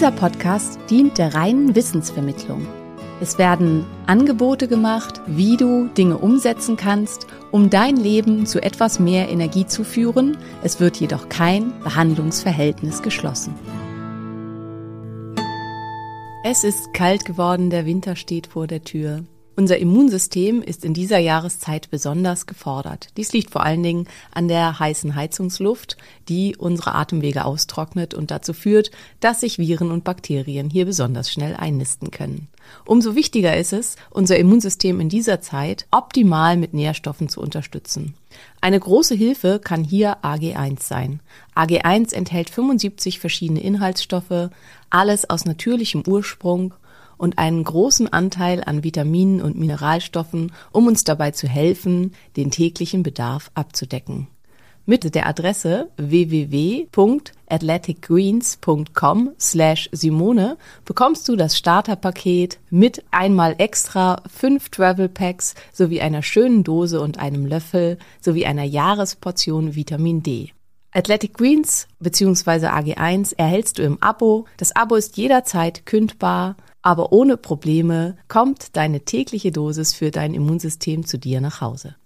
Dieser Podcast dient der reinen Wissensvermittlung. Es werden Angebote gemacht, wie du Dinge umsetzen kannst, um dein Leben zu etwas mehr Energie zu führen. Es wird jedoch kein Behandlungsverhältnis geschlossen. Es ist kalt geworden, der Winter steht vor der Tür. Unser Immunsystem ist in dieser Jahreszeit besonders gefordert. Dies liegt vor allen Dingen an der heißen Heizungsluft, die unsere Atemwege austrocknet und dazu führt, dass sich Viren und Bakterien hier besonders schnell einnisten können. Umso wichtiger ist es, unser Immunsystem in dieser Zeit optimal mit Nährstoffen zu unterstützen. Eine große Hilfe kann hier AG1 sein. AG1 enthält 75 verschiedene Inhaltsstoffe, alles aus natürlichem Ursprung und einen großen Anteil an Vitaminen und Mineralstoffen, um uns dabei zu helfen, den täglichen Bedarf abzudecken. Mit der Adresse www.athleticgreens.com slash Simone bekommst du das Starterpaket mit einmal extra fünf Travel Packs sowie einer schönen Dose und einem Löffel sowie einer Jahresportion Vitamin D. Athletic Greens bzw. AG1 erhältst du im Abo. Das Abo ist jederzeit kündbar, aber ohne Probleme kommt deine tägliche Dosis für dein Immunsystem zu dir nach Hause.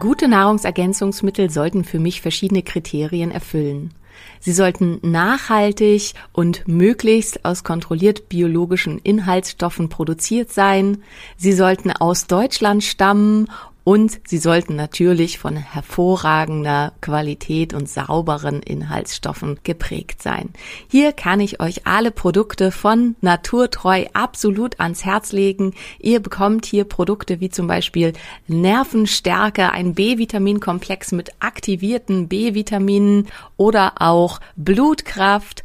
Gute Nahrungsergänzungsmittel sollten für mich verschiedene Kriterien erfüllen. Sie sollten nachhaltig und möglichst aus kontrolliert biologischen Inhaltsstoffen produziert sein. Sie sollten aus Deutschland stammen und sie sollten natürlich von hervorragender Qualität und sauberen Inhaltsstoffen geprägt sein. Hier kann ich euch alle Produkte von Naturtreu absolut ans Herz legen. Ihr bekommt hier Produkte wie zum Beispiel Nervenstärke, ein B-Vitaminkomplex mit aktivierten B-Vitaminen oder auch Blutkraft,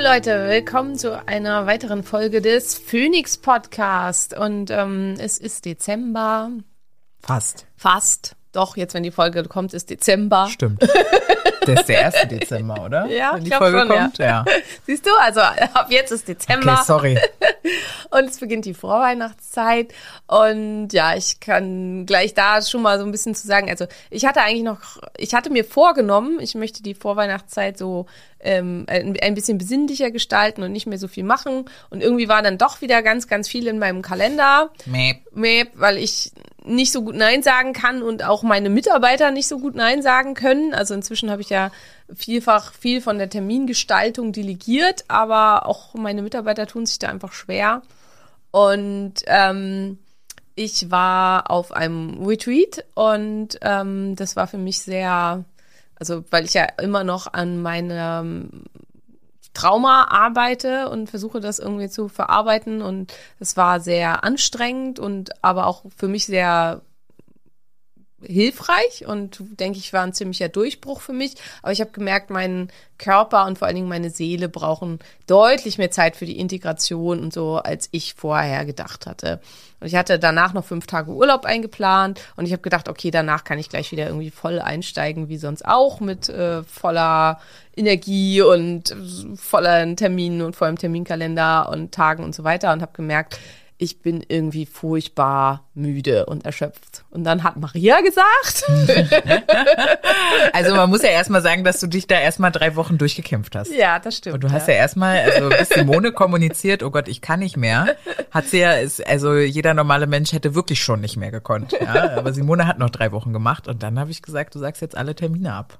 Liebe Leute, willkommen zu einer weiteren Folge des Phoenix Podcast. Und ähm, es ist Dezember. Fast. Fast. Doch, jetzt, wenn die Folge kommt, ist Dezember. Stimmt. Der ist der 1. Dezember, oder? Ja, Wenn die Folge schon, kommt, ja. ja. Siehst du, also ab jetzt ist Dezember. Okay, sorry. Und es beginnt die Vorweihnachtszeit. Und ja, ich kann gleich da schon mal so ein bisschen zu sagen. Also ich hatte eigentlich noch, ich hatte mir vorgenommen, ich möchte die Vorweihnachtszeit so ähm, ein, bisschen besinnlicher gestalten und nicht mehr so viel machen. Und irgendwie war dann doch wieder ganz, ganz viel in meinem Kalender. Mäh. Mäh, weil ich nicht so gut Nein sagen kann und auch meine Mitarbeiter nicht so gut Nein sagen können. Also inzwischen habe ich ja vielfach viel von der Termingestaltung delegiert, aber auch meine Mitarbeiter tun sich da einfach schwer. Und ähm, ich war auf einem Retreat und ähm, das war für mich sehr, also weil ich ja immer noch an meinem Trauma arbeite und versuche das irgendwie zu verarbeiten. Und es war sehr anstrengend und aber auch für mich sehr hilfreich und denke ich war ein ziemlicher Durchbruch für mich. Aber ich habe gemerkt, mein Körper und vor allen Dingen meine Seele brauchen deutlich mehr Zeit für die Integration und so, als ich vorher gedacht hatte. Und ich hatte danach noch fünf Tage Urlaub eingeplant und ich habe gedacht, okay, danach kann ich gleich wieder irgendwie voll einsteigen, wie sonst auch, mit äh, voller Energie und voller Terminen und vollem Terminkalender und Tagen und so weiter und habe gemerkt, ich bin irgendwie furchtbar müde und erschöpft. Und dann hat Maria gesagt, Also man muss ja erstmal sagen, dass du dich da erstmal drei Wochen durchgekämpft hast. ja, das stimmt. Und du hast ja erstmal, also bis Simone kommuniziert, oh Gott, ich kann nicht mehr, hat sie ja, ist, also jeder normale Mensch hätte wirklich schon nicht mehr gekonnt. Ja? Aber Simone hat noch drei Wochen gemacht und dann habe ich gesagt, du sagst jetzt alle Termine ab.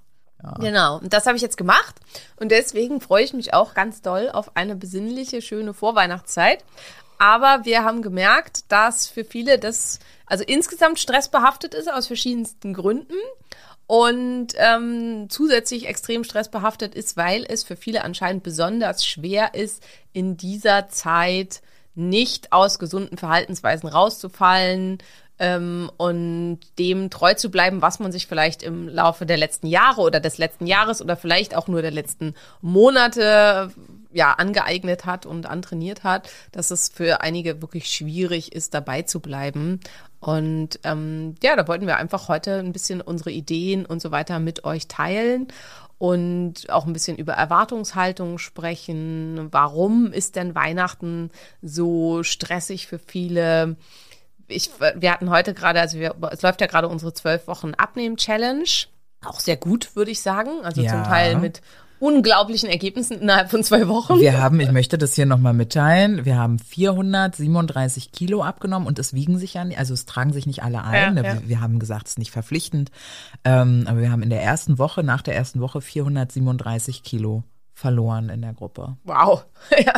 Genau, und das habe ich jetzt gemacht. Und deswegen freue ich mich auch ganz doll auf eine besinnliche, schöne Vorweihnachtszeit. Aber wir haben gemerkt, dass für viele das, also insgesamt stressbehaftet ist aus verschiedensten Gründen. Und ähm, zusätzlich extrem stressbehaftet ist, weil es für viele anscheinend besonders schwer ist, in dieser Zeit nicht aus gesunden Verhaltensweisen rauszufallen, ähm, und dem treu zu bleiben, was man sich vielleicht im Laufe der letzten Jahre oder des letzten Jahres oder vielleicht auch nur der letzten Monate ja angeeignet hat und antrainiert hat, dass es für einige wirklich schwierig ist, dabei zu bleiben. Und ähm, ja, da wollten wir einfach heute ein bisschen unsere Ideen und so weiter mit euch teilen und auch ein bisschen über Erwartungshaltung sprechen. Warum ist denn Weihnachten so stressig für viele? ich, wir hatten heute gerade, also wir, es läuft ja gerade unsere zwölf Wochen Abnehmen-Challenge. Auch sehr gut, würde ich sagen. Also Ja. zum Teil mit unglaublichen Ergebnissen innerhalb von zwei Wochen. Wir haben, ich möchte das hier nochmal mitteilen, wir haben 437 Kilo abgenommen und es wiegen sich ja, nicht- also es tragen sich nicht alle ein. Ja, wir, ja. wir haben gesagt, es ist nicht verpflichtend. Ähm, aber wir haben in der ersten Woche, nach der ersten Woche 437 Kilo verloren in der Gruppe. Wow. Ja,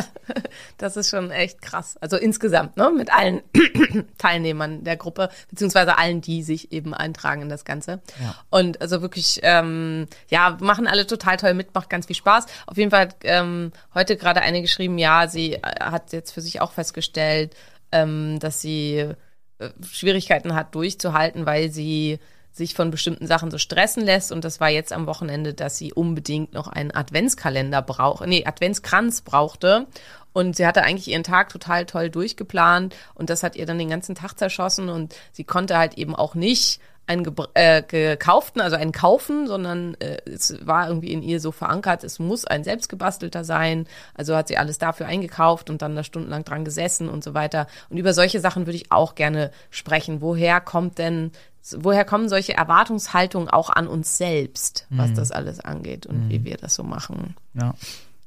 das ist schon echt krass. Also insgesamt, ne, mit allen Teilnehmern der Gruppe, beziehungsweise allen, die sich eben eintragen in das Ganze. Ja. Und also wirklich, ähm, ja, machen alle total toll mit, macht ganz viel Spaß. Auf jeden Fall hat ähm, heute gerade eine geschrieben, ja, sie äh, hat jetzt für sich auch festgestellt, ähm, dass sie äh, Schwierigkeiten hat durchzuhalten, weil sie sich von bestimmten Sachen so stressen lässt. Und das war jetzt am Wochenende, dass sie unbedingt noch einen Adventskalender braucht, nee, Adventskranz brauchte. Und sie hatte eigentlich ihren Tag total toll durchgeplant und das hat ihr dann den ganzen Tag zerschossen und sie konnte halt eben auch nicht einen gebr- äh, gekauften, also einen kaufen, sondern äh, es war irgendwie in ihr so verankert, es muss ein selbstgebastelter sein. Also hat sie alles dafür eingekauft und dann da stundenlang dran gesessen und so weiter. Und über solche Sachen würde ich auch gerne sprechen. Woher kommt denn, woher kommen solche Erwartungshaltungen auch an uns selbst, was das alles angeht und wie wir das so machen? Ja,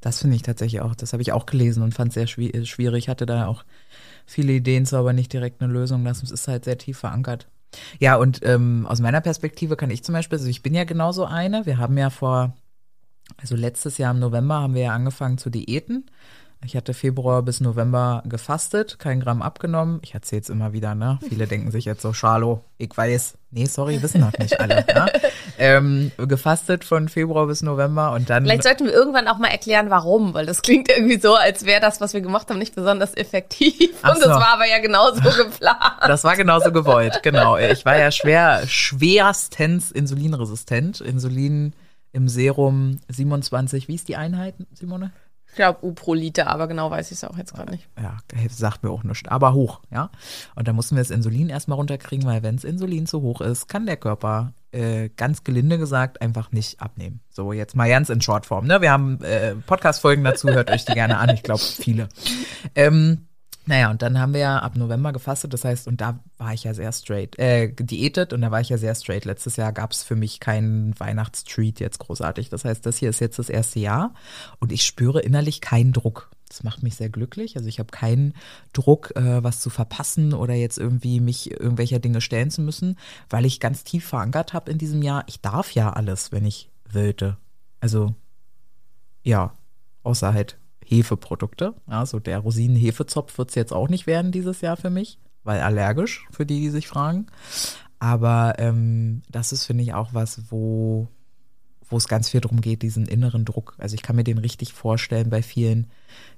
das finde ich tatsächlich auch, das habe ich auch gelesen und fand sehr schwi- äh, schwierig, hatte da auch viele Ideen zu, aber nicht direkt eine Lösung. Das ist halt sehr tief verankert. Ja, und ähm, aus meiner Perspektive kann ich zum Beispiel, also ich bin ja genauso eine. Wir haben ja vor, also letztes Jahr im November haben wir ja angefangen zu diäten. Ich hatte Februar bis November gefastet, kein Gramm abgenommen. Ich erzähle es immer wieder, ne? Viele denken sich jetzt so, Charlo, ich weiß. Nee, sorry, wissen noch nicht alle. Ja? ähm, gefastet von Februar bis November und dann. Vielleicht sollten wir irgendwann auch mal erklären, warum, weil das klingt irgendwie so, als wäre das, was wir gemacht haben, nicht besonders effektiv. Ach Und das so. war aber ja genauso geplant. Das war genauso gewollt, genau. Ich war ja schwer, schwerstens insulinresistent. Insulin im Serum 27, wie ist die Einheit, Simone? Ich glaube, U pro Liter, aber genau weiß ich es auch jetzt gerade nicht. Ja, sagt mir auch nichts, aber hoch, ja. Und da mussten wir das Insulin erstmal runterkriegen, weil wenn das Insulin zu hoch ist, kann der Körper äh, ganz gelinde gesagt einfach nicht abnehmen. So, jetzt mal ganz in Shortform, ne? Wir haben äh, Podcast-Folgen dazu, hört euch die gerne an, ich glaube viele. Ähm, naja, und dann haben wir ja ab November gefastet, das heißt, und da war ich ja sehr straight, äh, diätet und da war ich ja sehr straight. Letztes Jahr gab es für mich keinen Weihnachtstreat jetzt großartig. Das heißt, das hier ist jetzt das erste Jahr und ich spüre innerlich keinen Druck. Das macht mich sehr glücklich. Also ich habe keinen Druck, äh, was zu verpassen oder jetzt irgendwie mich irgendwelcher Dinge stellen zu müssen, weil ich ganz tief verankert habe in diesem Jahr. Ich darf ja alles, wenn ich wollte. Also ja, außer halt Hefeprodukte. Ja, so der Rosinen-Hefezopf wird es jetzt auch nicht werden dieses Jahr für mich, weil allergisch, für die, die sich fragen. Aber ähm, das ist, finde ich, auch was, wo, wo es ganz viel darum geht, diesen inneren Druck. Also ich kann mir den richtig vorstellen bei vielen,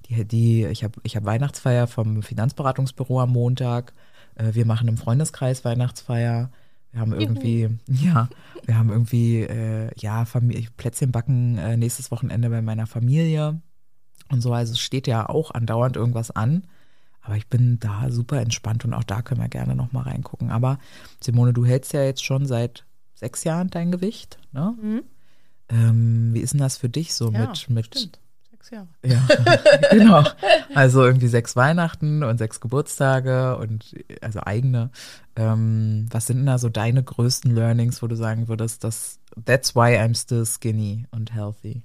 die, die ich habe ich hab Weihnachtsfeier vom Finanzberatungsbüro am Montag. Äh, wir machen im Freundeskreis Weihnachtsfeier. Wir haben irgendwie, ja, wir haben irgendwie, äh, ja, Famili Plätzchen backen äh, nächstes Wochenende bei meiner Familie und so. Also es steht ja auch andauernd irgendwas an. Aber ich bin da super entspannt und auch da können wir gerne nochmal reingucken. Aber Simone, du hältst ja jetzt schon seit sechs Jahren dein Gewicht, ne? Ähm, wie ist denn das für dich so Ja, mit, mit stimmt. Sechs Jahre. Ja, genau. Also irgendwie sechs Weihnachten und sechs Geburtstage und also eigene. Ähm, was sind denn da so deine größten Learnings, wo du sagen würdest, dass that's why I'm still skinny und healthy?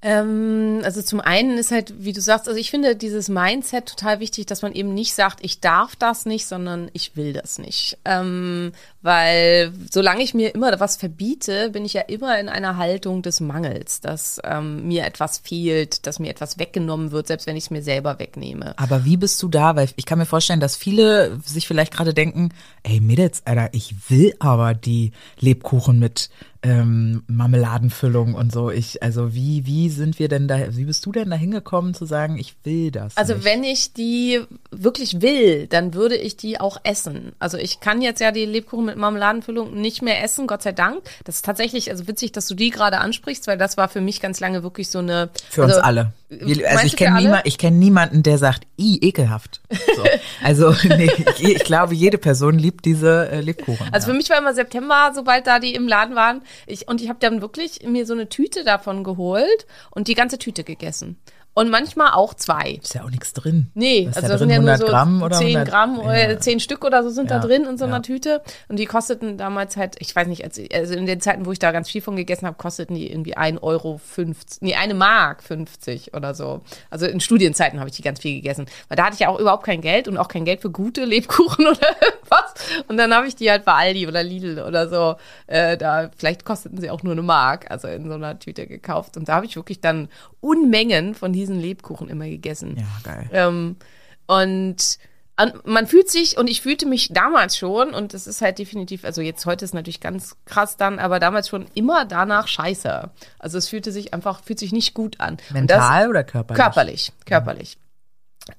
Ähm, also zum einen ist halt, wie du sagst, also ich finde dieses Mindset total wichtig, dass man eben nicht sagt, ich darf das nicht, sondern ich will das nicht. Ähm, weil solange ich mir immer was verbiete, bin ich ja immer in einer Haltung des Mangels, dass ähm, mir etwas fehlt, dass mir etwas weggenommen wird, selbst wenn ich es mir selber wegnehme. Aber wie bist du da? Weil ich kann mir vorstellen, dass viele sich vielleicht gerade denken, ey Mädels, Alter, ich will aber die Lebkuchen mit ähm, Marmeladenfüllung und so. Ich, also wie, wie sind wir denn da, wie bist du denn da hingekommen zu sagen, ich will das? Also nicht? wenn ich die wirklich will, dann würde ich die auch essen. Also ich kann jetzt ja die Lebkuchen mit Marmeladenfüllung nicht mehr essen, Gott sei Dank. Das ist tatsächlich also witzig, dass du die gerade ansprichst, weil das war für mich ganz lange wirklich so eine Für also, uns alle. Wir, also meinst ich kenne ich kenne niemanden, der sagt, i ekelhaft. So. Also nee, ich, ich glaube, jede Person liebt diese äh, Lebkuchen. Also ja. für mich war immer September, sobald da die im Laden waren. Ich, und ich habe dann wirklich mir so eine Tüte davon geholt und die ganze Tüte gegessen. Und manchmal auch zwei. ist ja auch nichts drin. Nee, ist also da sind ja nur 100 so Gramm oder 10 100? Gramm oder Ja. 10 Stück oder so sind Ja, da drin in so einer ja. Tüte. Und die kosteten damals halt, ich weiß nicht, als, also in den Zeiten, wo ich da ganz viel von gegessen habe, kosteten die irgendwie 1,50 Euro, nee, eine Mark 50 oder so. Also in Studienzeiten habe ich die ganz viel gegessen. Weil da hatte ich ja auch überhaupt kein Geld und auch kein Geld für gute Lebkuchen oder irgendwas. Und dann habe ich die halt bei Aldi oder Lidl oder so, äh, da, vielleicht kosteten sie auch nur eine Mark, also in so einer Tüte gekauft. Und da habe ich wirklich dann Unmengen von diesen Lebkuchen immer gegessen. Ja, geil. Ähm, und an, man fühlt sich, und ich fühlte mich damals schon, und das ist halt definitiv, also jetzt heute ist natürlich ganz krass dann, aber damals schon immer danach scheiße. Also es fühlte sich einfach, fühlt sich nicht gut an. Und das, Mental oder körperlich? Körperlich, körperlich.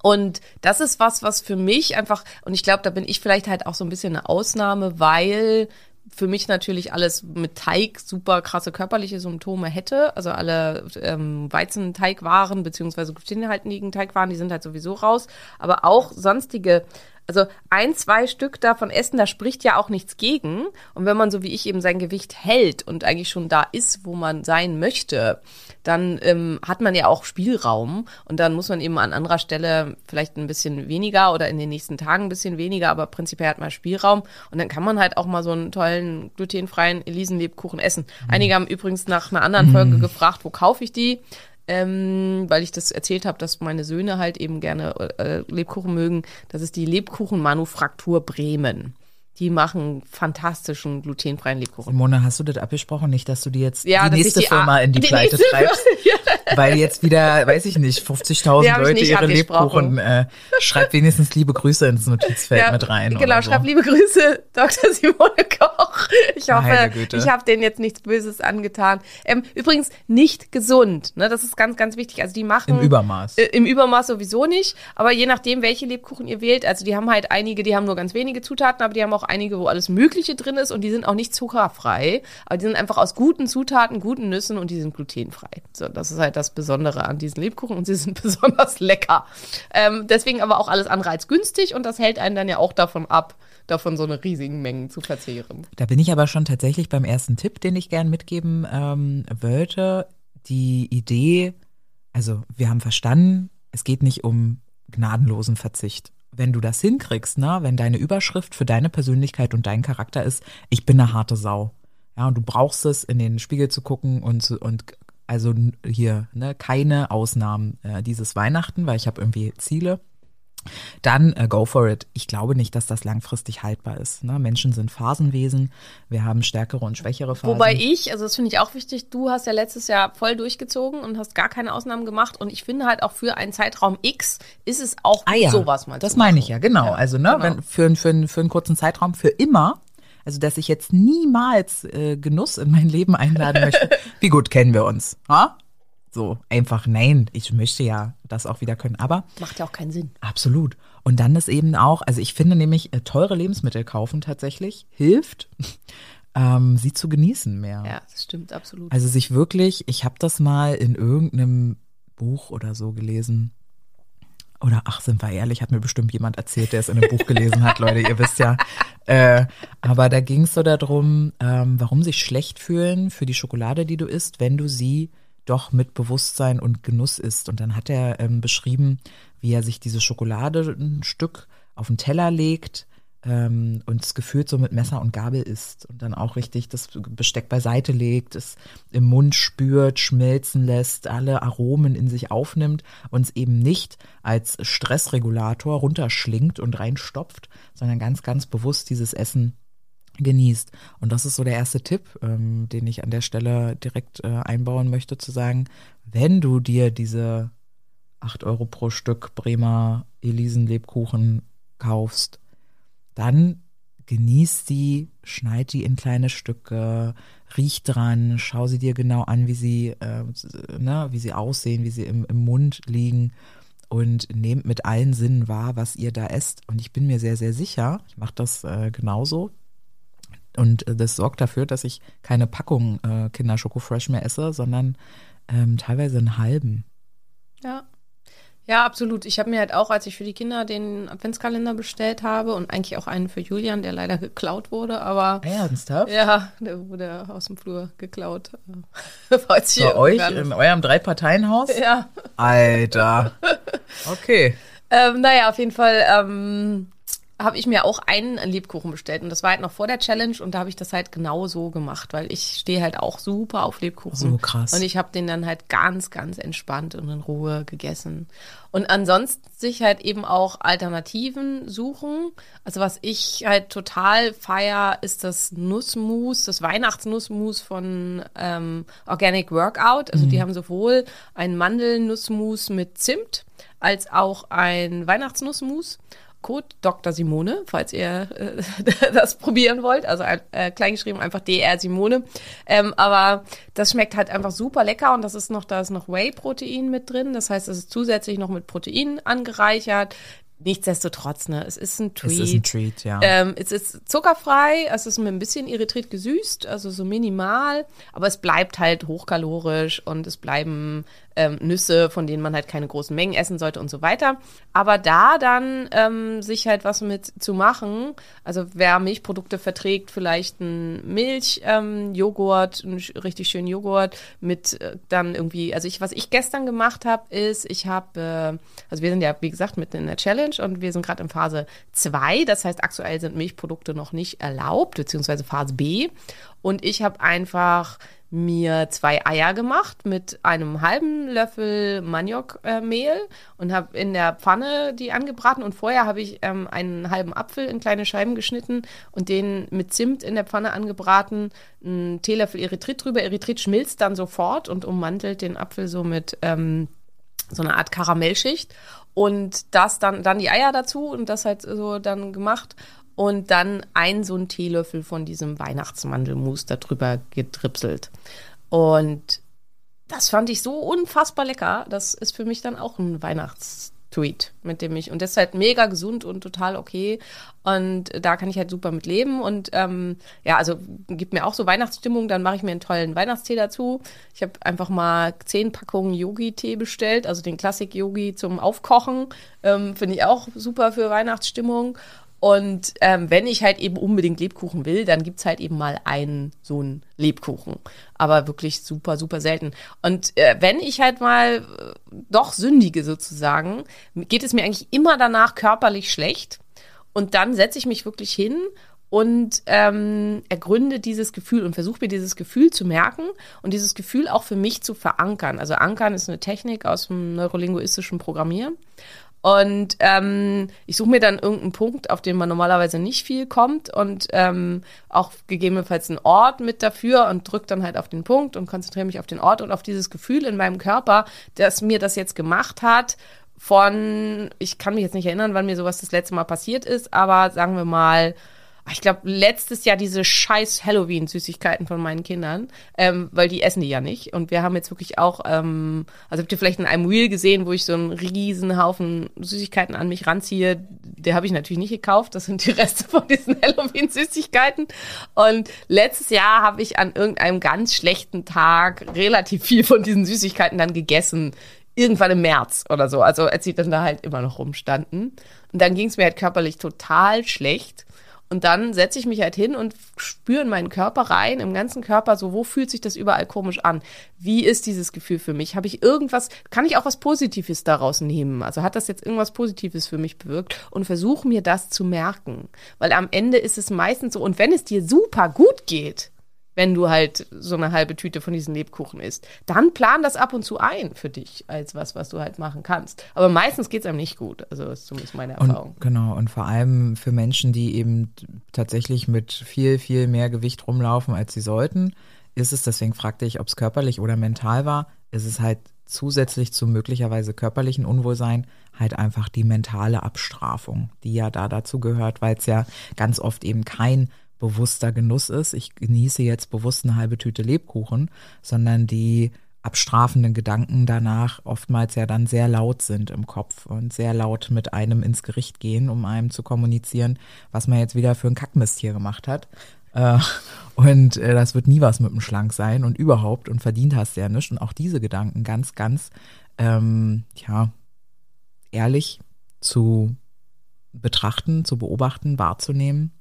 Und das ist was, was für mich einfach, und ich glaube, da bin ich vielleicht halt auch so ein bisschen eine Ausnahme, weil für mich natürlich alles mit Teig super krasse körperliche Symptome hätte. Also alle ähm, Weizenteigwaren beziehungsweise glutenhaltigen Teigwaren, die sind halt sowieso raus. Aber auch sonstige, also ein, zwei Stück davon essen, da spricht ja auch nichts gegen. Und wenn man so wie ich eben sein Gewicht hält und eigentlich schon da ist, wo man sein möchte, dann ähm, hat man ja auch Spielraum und dann muss man eben an anderer Stelle vielleicht ein bisschen weniger oder in den nächsten Tagen ein bisschen weniger, aber prinzipiell hat man Spielraum und dann kann man halt auch mal so einen tollen glutenfreien Elisenlebkuchen essen. Einige haben übrigens nach einer anderen Folge gefragt, wo kaufe ich die? Ähm, weil ich das erzählt habe, dass meine Söhne halt eben gerne äh, Lebkuchen mögen. Das ist die Lebkuchenmanufaktur Bremen. Die machen fantastischen glutenfreien Lebkuchen. Simone, hast du das abgesprochen? Nicht, dass du die jetzt Ja, die nächste die Firma in die, die Pleite treibst? Weil jetzt wieder, weiß ich nicht, 50.000 Die hab ich Leute ihre. Lebkuchen, äh, schreibt wenigstens liebe Grüße ins Notizfeld mit rein. Genau, so. schreib liebe Grüße, Dr. Simone Koch. Ich hoffe, ich habe denen jetzt nichts Böses angetan. Ähm, übrigens nicht gesund, ne? Das ist ganz, ganz wichtig. Also die machen Im Übermaß. Äh, Im Übermaß sowieso nicht, aber je nachdem, welche Lebkuchen ihr wählt, also die haben halt einige, die haben nur ganz wenige Zutaten, aber die haben auch einige, wo alles Mögliche drin ist und die sind auch nicht zuckerfrei, aber die sind einfach aus guten Zutaten, guten Nüssen und die sind glutenfrei. So, das ist halt das Besondere an diesen Lebkuchen und sie sind besonders lecker. Ähm, deswegen aber auch alles andere als günstig und das hält einen dann ja auch davon ab, davon so eine riesigen Mengen zu verzehren. Da bin ich aber schon tatsächlich beim ersten Tipp, den ich gern mitgeben ähm, wollte. Die Idee, also wir haben verstanden, es geht nicht um gnadenlosen Verzicht. Wenn du das hinkriegst, ne, wenn deine Überschrift für deine Persönlichkeit und deinen Charakter ist, ich bin eine harte Sau. Ja, und du brauchst es, in den Spiegel zu gucken und, und also hier, ne, keine Ausnahmen äh, dieses Weihnachten, weil ich habe irgendwie Ziele. Dann äh, go for it. Ich glaube nicht, dass das langfristig haltbar ist. Ne? Menschen sind Phasenwesen. Wir haben stärkere und schwächere Phasen. Wobei ich, also das finde ich auch wichtig, du hast ja letztes Jahr voll durchgezogen und hast gar keine Ausnahmen gemacht. Und ich finde halt auch für einen Zeitraum X ist es auch ah, ja. sowas mal Das meine ich ja, genau. also ne, genau. wenn für, für, für einen kurzen Zeitraum, für immer. Also dass ich jetzt niemals äh, Genuss in mein Leben einladen möchte. Wie gut kennen wir uns? Ha? So einfach nein. Ich möchte ja das auch wieder können. Aber Macht ja auch keinen Sinn. Absolut. Und dann ist eben auch, also ich finde nämlich, äh, teure Lebensmittel kaufen tatsächlich hilft, ähm, sie zu genießen mehr. Ja, das stimmt absolut. Also sich wirklich, ich habe das mal in irgendeinem Buch oder so gelesen. Oder ach, sind wir ehrlich, hat mir bestimmt jemand erzählt, der es in einem Buch gelesen hat, Leute, ihr wisst ja. Äh, aber da ging es so darum, ähm, warum sich schlecht fühlen für die Schokolade, die du isst, wenn du sie doch mit Bewusstsein und Genuss isst. Und dann hat er ähm, beschrieben, wie er sich diese Schokolade ein Stück auf den Teller legt ähm, und es gefühlt so mit Messer und Gabel isst und dann auch richtig das Besteck beiseite legt, es im Mund spürt, schmelzen lässt, alle Aromen in sich aufnimmt und es eben nicht als Stressregulator runterschlingt und reinstopft, sondern ganz, ganz bewusst dieses Essen genießt. Und das ist so der erste Tipp, ähm, den ich an der Stelle direkt äh, einbauen möchte, zu sagen, wenn du dir diese 8 Euro pro Stück Bremer Elisen-Lebkuchen kaufst, dann genieß die, schneid die in kleine Stücke, riech dran, schau sie dir genau an, wie sie, äh, ne, wie sie aussehen, wie sie im, im Mund liegen und nehmt mit allen Sinnen wahr, was ihr da esst. Und ich bin mir sehr, sehr sicher, ich mache das äh, genauso. Und äh, das sorgt dafür, dass ich keine Packung äh, Kinder Schoko Fresh mehr esse, sondern ähm, teilweise einen halben. Ja. Ja, absolut. Ich habe mir halt auch, als ich für die Kinder den Adventskalender bestellt habe und eigentlich auch einen für Julian, der leider geklaut wurde, aber Ernsthaft? ja, der wurde aus dem Flur geklaut. Bei euch in eurem Drei-Parteien-Haus? Ja. Alter. Okay. Ähm, naja, auf jeden Fall ähm, habe ich mir auch einen Lebkuchen bestellt und das war halt noch vor der Challenge und da habe ich das halt genau so gemacht, weil ich stehe halt auch super auf Lebkuchen. So krass. Und ich habe den dann halt ganz, ganz entspannt und in Ruhe gegessen. Und ansonsten sich halt eben auch Alternativen suchen. Also was ich halt total feier, ist das Nussmus, das Weihnachtsnussmus von ähm, Organic Workout. Also die haben sowohl ein Mandelnussmus mit Zimt als auch ein Weihnachtsnussmus. Code Dr. Simone, falls ihr äh, das probieren wollt. Also äh, kleingeschrieben einfach DR Simone. Ähm, aber das schmeckt halt einfach super lecker und das ist noch, da ist noch Whey-Protein mit drin. Das heißt, es ist zusätzlich noch mit Protein angereichert. Nichtsdestotrotz, ne, es ist ein Treat. Es ist ein Treat, ja. Ähm, es ist zuckerfrei, es ist mit ein bisschen Erythrit gesüßt, also so minimal, aber es bleibt halt hochkalorisch und es bleiben ähm, Nüsse, von denen man halt keine großen Mengen essen sollte und so weiter. Aber da dann ähm, sich halt was mit zu machen, also wer Milchprodukte verträgt, vielleicht ein Milch, ähm, Joghurt, einen richtig schönen Joghurt mit äh, dann irgendwie, also ich, was ich gestern gemacht habe, ist, ich habe, äh, also wir sind ja, wie gesagt, mitten in der Challenge und wir sind gerade in Phase 2, das heißt, aktuell sind Milchprodukte noch nicht erlaubt, beziehungsweise Phase B. Und ich habe einfach mir zwei Eier gemacht mit einem halben Löffel Maniokmehl und habe in der Pfanne die angebraten. Und vorher habe ich ähm, einen halben Apfel in kleine Scheiben geschnitten und den mit Zimt in der Pfanne angebraten, einen Teelöffel Erythrit drüber. Erythrit schmilzt dann sofort und ummantelt den Apfel so mit ähm, so eine Art Karamellschicht. Und das dann dann die Eier dazu und das halt so dann gemacht und dann ein so ein Teelöffel von diesem Weihnachtsmandelmus da drüber gedripselt. Und das fand ich so unfassbar lecker. Das ist für mich dann auch ein Weihnachtstweet, mit dem ich und das ist halt mega gesund und total okay. Und da kann ich halt super mit leben. Und ähm, ja, also gibt mir auch so Weihnachtsstimmung, dann mache ich mir einen tollen Weihnachtstee dazu. Ich habe einfach mal zehn Packungen Yogi-Tee bestellt, also den Klassik-Yogi zum Aufkochen. Ähm, Finde ich auch super für Weihnachtsstimmung. Und ähm, wenn ich halt eben unbedingt Lebkuchen will, dann gibt's halt eben mal einen so einen Lebkuchen. Aber wirklich super, super selten. Und äh, wenn ich halt mal äh, doch sündige sozusagen, geht es mir eigentlich immer danach körperlich schlecht. Und dann setze ich mich wirklich hin und ähm, ergründe dieses Gefühl und versuche mir dieses Gefühl zu merken und dieses Gefühl auch für mich zu verankern. Also Ankern ist eine Technik aus dem neurolinguistischen Programmieren. Und ähm, ich suche mir dann irgendeinen Punkt, auf den man normalerweise nicht viel kommt und ähm, auch gegebenenfalls einen Ort mit dafür und drücke dann halt auf den Punkt und konzentriere mich auf den Ort und auf dieses Gefühl in meinem Körper, das mir das jetzt gemacht hat von, ich kann mich jetzt nicht erinnern, wann mir sowas das letzte Mal passiert ist, aber sagen wir mal, ich glaube, letztes Jahr diese scheiß Halloween-Süßigkeiten von meinen Kindern, ähm, weil die essen die ja nicht. Und wir haben jetzt wirklich auch, ähm, also habt ihr vielleicht in einem Reel gesehen, wo ich so einen riesen Haufen Süßigkeiten an mich ranziehe. Der habe ich natürlich nicht gekauft. Das sind die Reste von diesen Halloween-Süßigkeiten. Und letztes Jahr habe ich an irgendeinem ganz schlechten Tag relativ viel von diesen Süßigkeiten dann gegessen. Irgendwann im März oder so. Also als sie dann da halt immer noch rumstanden. Und dann ging es mir halt körperlich total schlecht. Und dann setze ich mich halt hin und spüre in meinen Körper rein, im ganzen Körper, so, wo fühlt sich das überall komisch an? Wie ist dieses Gefühl für mich? Habe ich irgendwas, kann ich auch was Positives daraus nehmen? Also hat das jetzt irgendwas Positives für mich bewirkt? Und versuche mir das zu merken. Weil am Ende ist es meistens so, und wenn es dir super gut geht, wenn du halt so eine halbe Tüte von diesen Lebkuchen isst. Dann plan das ab und zu ein für dich als was, was du halt machen kannst. Aber meistens geht es einem nicht gut. Also das ist zumindest meine Erfahrung. Und, genau, und vor allem für Menschen, die eben tatsächlich mit viel, viel mehr Gewicht rumlaufen, als sie sollten, ist es, deswegen fragte ich, ob es körperlich oder mental war, ist es halt zusätzlich zu möglicherweise körperlichen Unwohlsein halt einfach die mentale Abstrafung, die ja da dazu gehört, weil es ja ganz oft eben kein bewusster Genuss ist. Ich genieße jetzt bewusst eine halbe Tüte Lebkuchen, sondern die abstrafenden Gedanken danach oftmals ja dann sehr laut sind im Kopf und sehr laut mit einem ins Gericht gehen, um einem zu kommunizieren, was man jetzt wieder für ein Kackmist hier gemacht hat. Äh, und äh, das wird nie was mit dem Schlank sein und überhaupt und verdient hast du ja nichts. Und auch diese Gedanken ganz, ganz, ähm, ja, ehrlich zu betrachten, zu beobachten, wahrzunehmen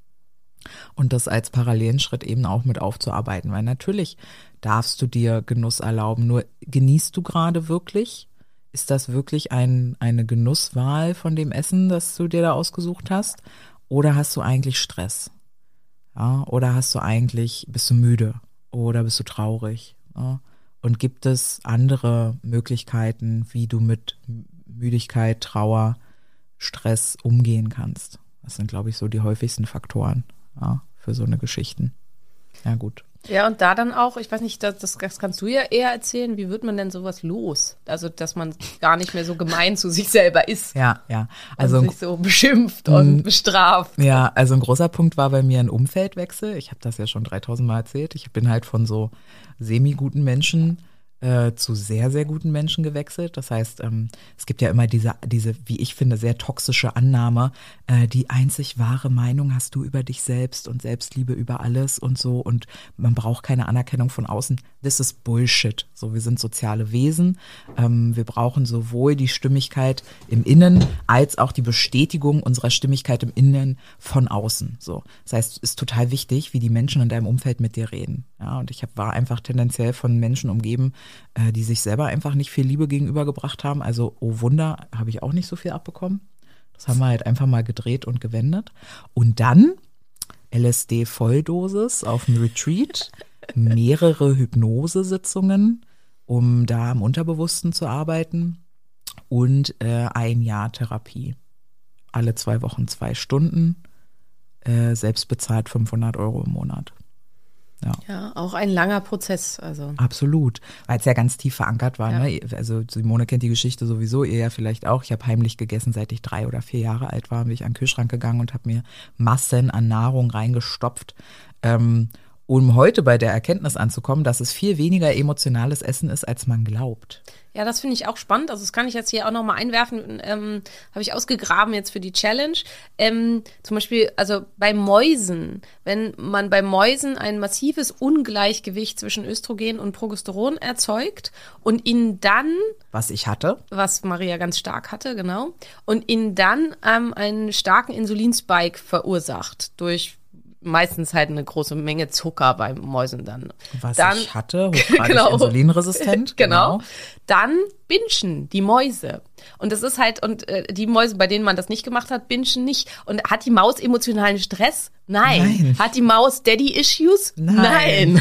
und das als parallelen Schritt eben auch mit aufzuarbeiten, weil natürlich darfst du dir Genuss erlauben, nur genießt du gerade wirklich? Ist das wirklich ein, eine Genusswahl von dem Essen, das du dir da ausgesucht hast? Oder hast du eigentlich Stress? Ja, oder hast du eigentlich, bist du müde? Oder bist du traurig? Ja? Und gibt es andere Möglichkeiten, wie du mit Müdigkeit, Trauer, Stress umgehen kannst? Das sind, glaube ich, so die häufigsten Faktoren ja, für so eine Geschichten. Ja, gut. Ja, und da dann auch, ich weiß nicht, das, das kannst du ja eher erzählen, wie wird man denn sowas los? Also, dass man gar nicht mehr so gemein zu sich selber ist. Ja, ja. Also Also sich so beschimpft und bestraft. Ja, also ein großer Punkt war bei mir ein Umfeldwechsel. Ich habe das ja schon 3000 Mal erzählt. Ich bin halt von so semi-guten Menschen äh, zu sehr, sehr guten Menschen gewechselt. Das heißt, ähm, es gibt ja immer diese, diese, wie ich finde, sehr toxische Annahme, äh, die einzig wahre Meinung hast du über dich selbst und Selbstliebe über alles und so und man braucht keine Anerkennung von außen. Das ist Bullshit. So, wir sind soziale Wesen. Ähm, wir brauchen sowohl die Stimmigkeit im Innen als auch die Bestätigung unserer Stimmigkeit im Innen von außen. So, das heißt, es ist total wichtig, wie die Menschen in deinem Umfeld mit dir reden. Ja, und ich hab, war einfach tendenziell von Menschen umgeben, äh, die sich selber einfach nicht viel Liebe gegenübergebracht haben. Also, oh Wunder, habe ich auch nicht so viel abbekommen. Das haben wir halt einfach mal gedreht und gewendet. Und dann LSD-Volldosis auf dem Retreat, mehrere Hypnosesitzungen, um da im Unterbewussten zu arbeiten und äh, ein Jahr Therapie. Alle zwei Wochen zwei Stunden, äh, selbst bezahlt 500 Euro im Monat. Ja. Ja, auch ein langer Prozess. Also. Absolut, weil es ja ganz tief verankert war. Ne? Also Simone kennt die Geschichte sowieso, ihr ja vielleicht auch. Ich habe heimlich gegessen, seit ich drei oder vier Jahre alt war, bin ich an den Kühlschrank gegangen und habe mir Massen an Nahrung reingestopft. Ähm, um heute bei der Erkenntnis anzukommen, dass es viel weniger emotionales Essen ist, als man glaubt. Ja, das finde ich auch spannend. Also das kann ich jetzt hier auch nochmal einwerfen. Ähm, Habe ich ausgegraben jetzt für die Challenge. Ähm, zum Beispiel, also bei Mäusen, wenn man bei Mäusen ein massives Ungleichgewicht zwischen Östrogen und Progesteron erzeugt und ihnen dann Was ich hatte, was Maria ganz stark hatte, genau, und ihnen dann ähm, einen starken Insulinspike verursacht durch meistens halt eine große Menge Zucker bei Mäusen dann. was dann, ich hatte, hochgradig Genau. insulinresistent. genau. Dann binschen die Mäuse. Und das ist halt, und äh, die Mäuse, bei denen man das nicht gemacht hat, binschen nicht. Und hat die Maus emotionalen Stress? Nein. Nein. Hat die Maus Daddy-Issues? Nein.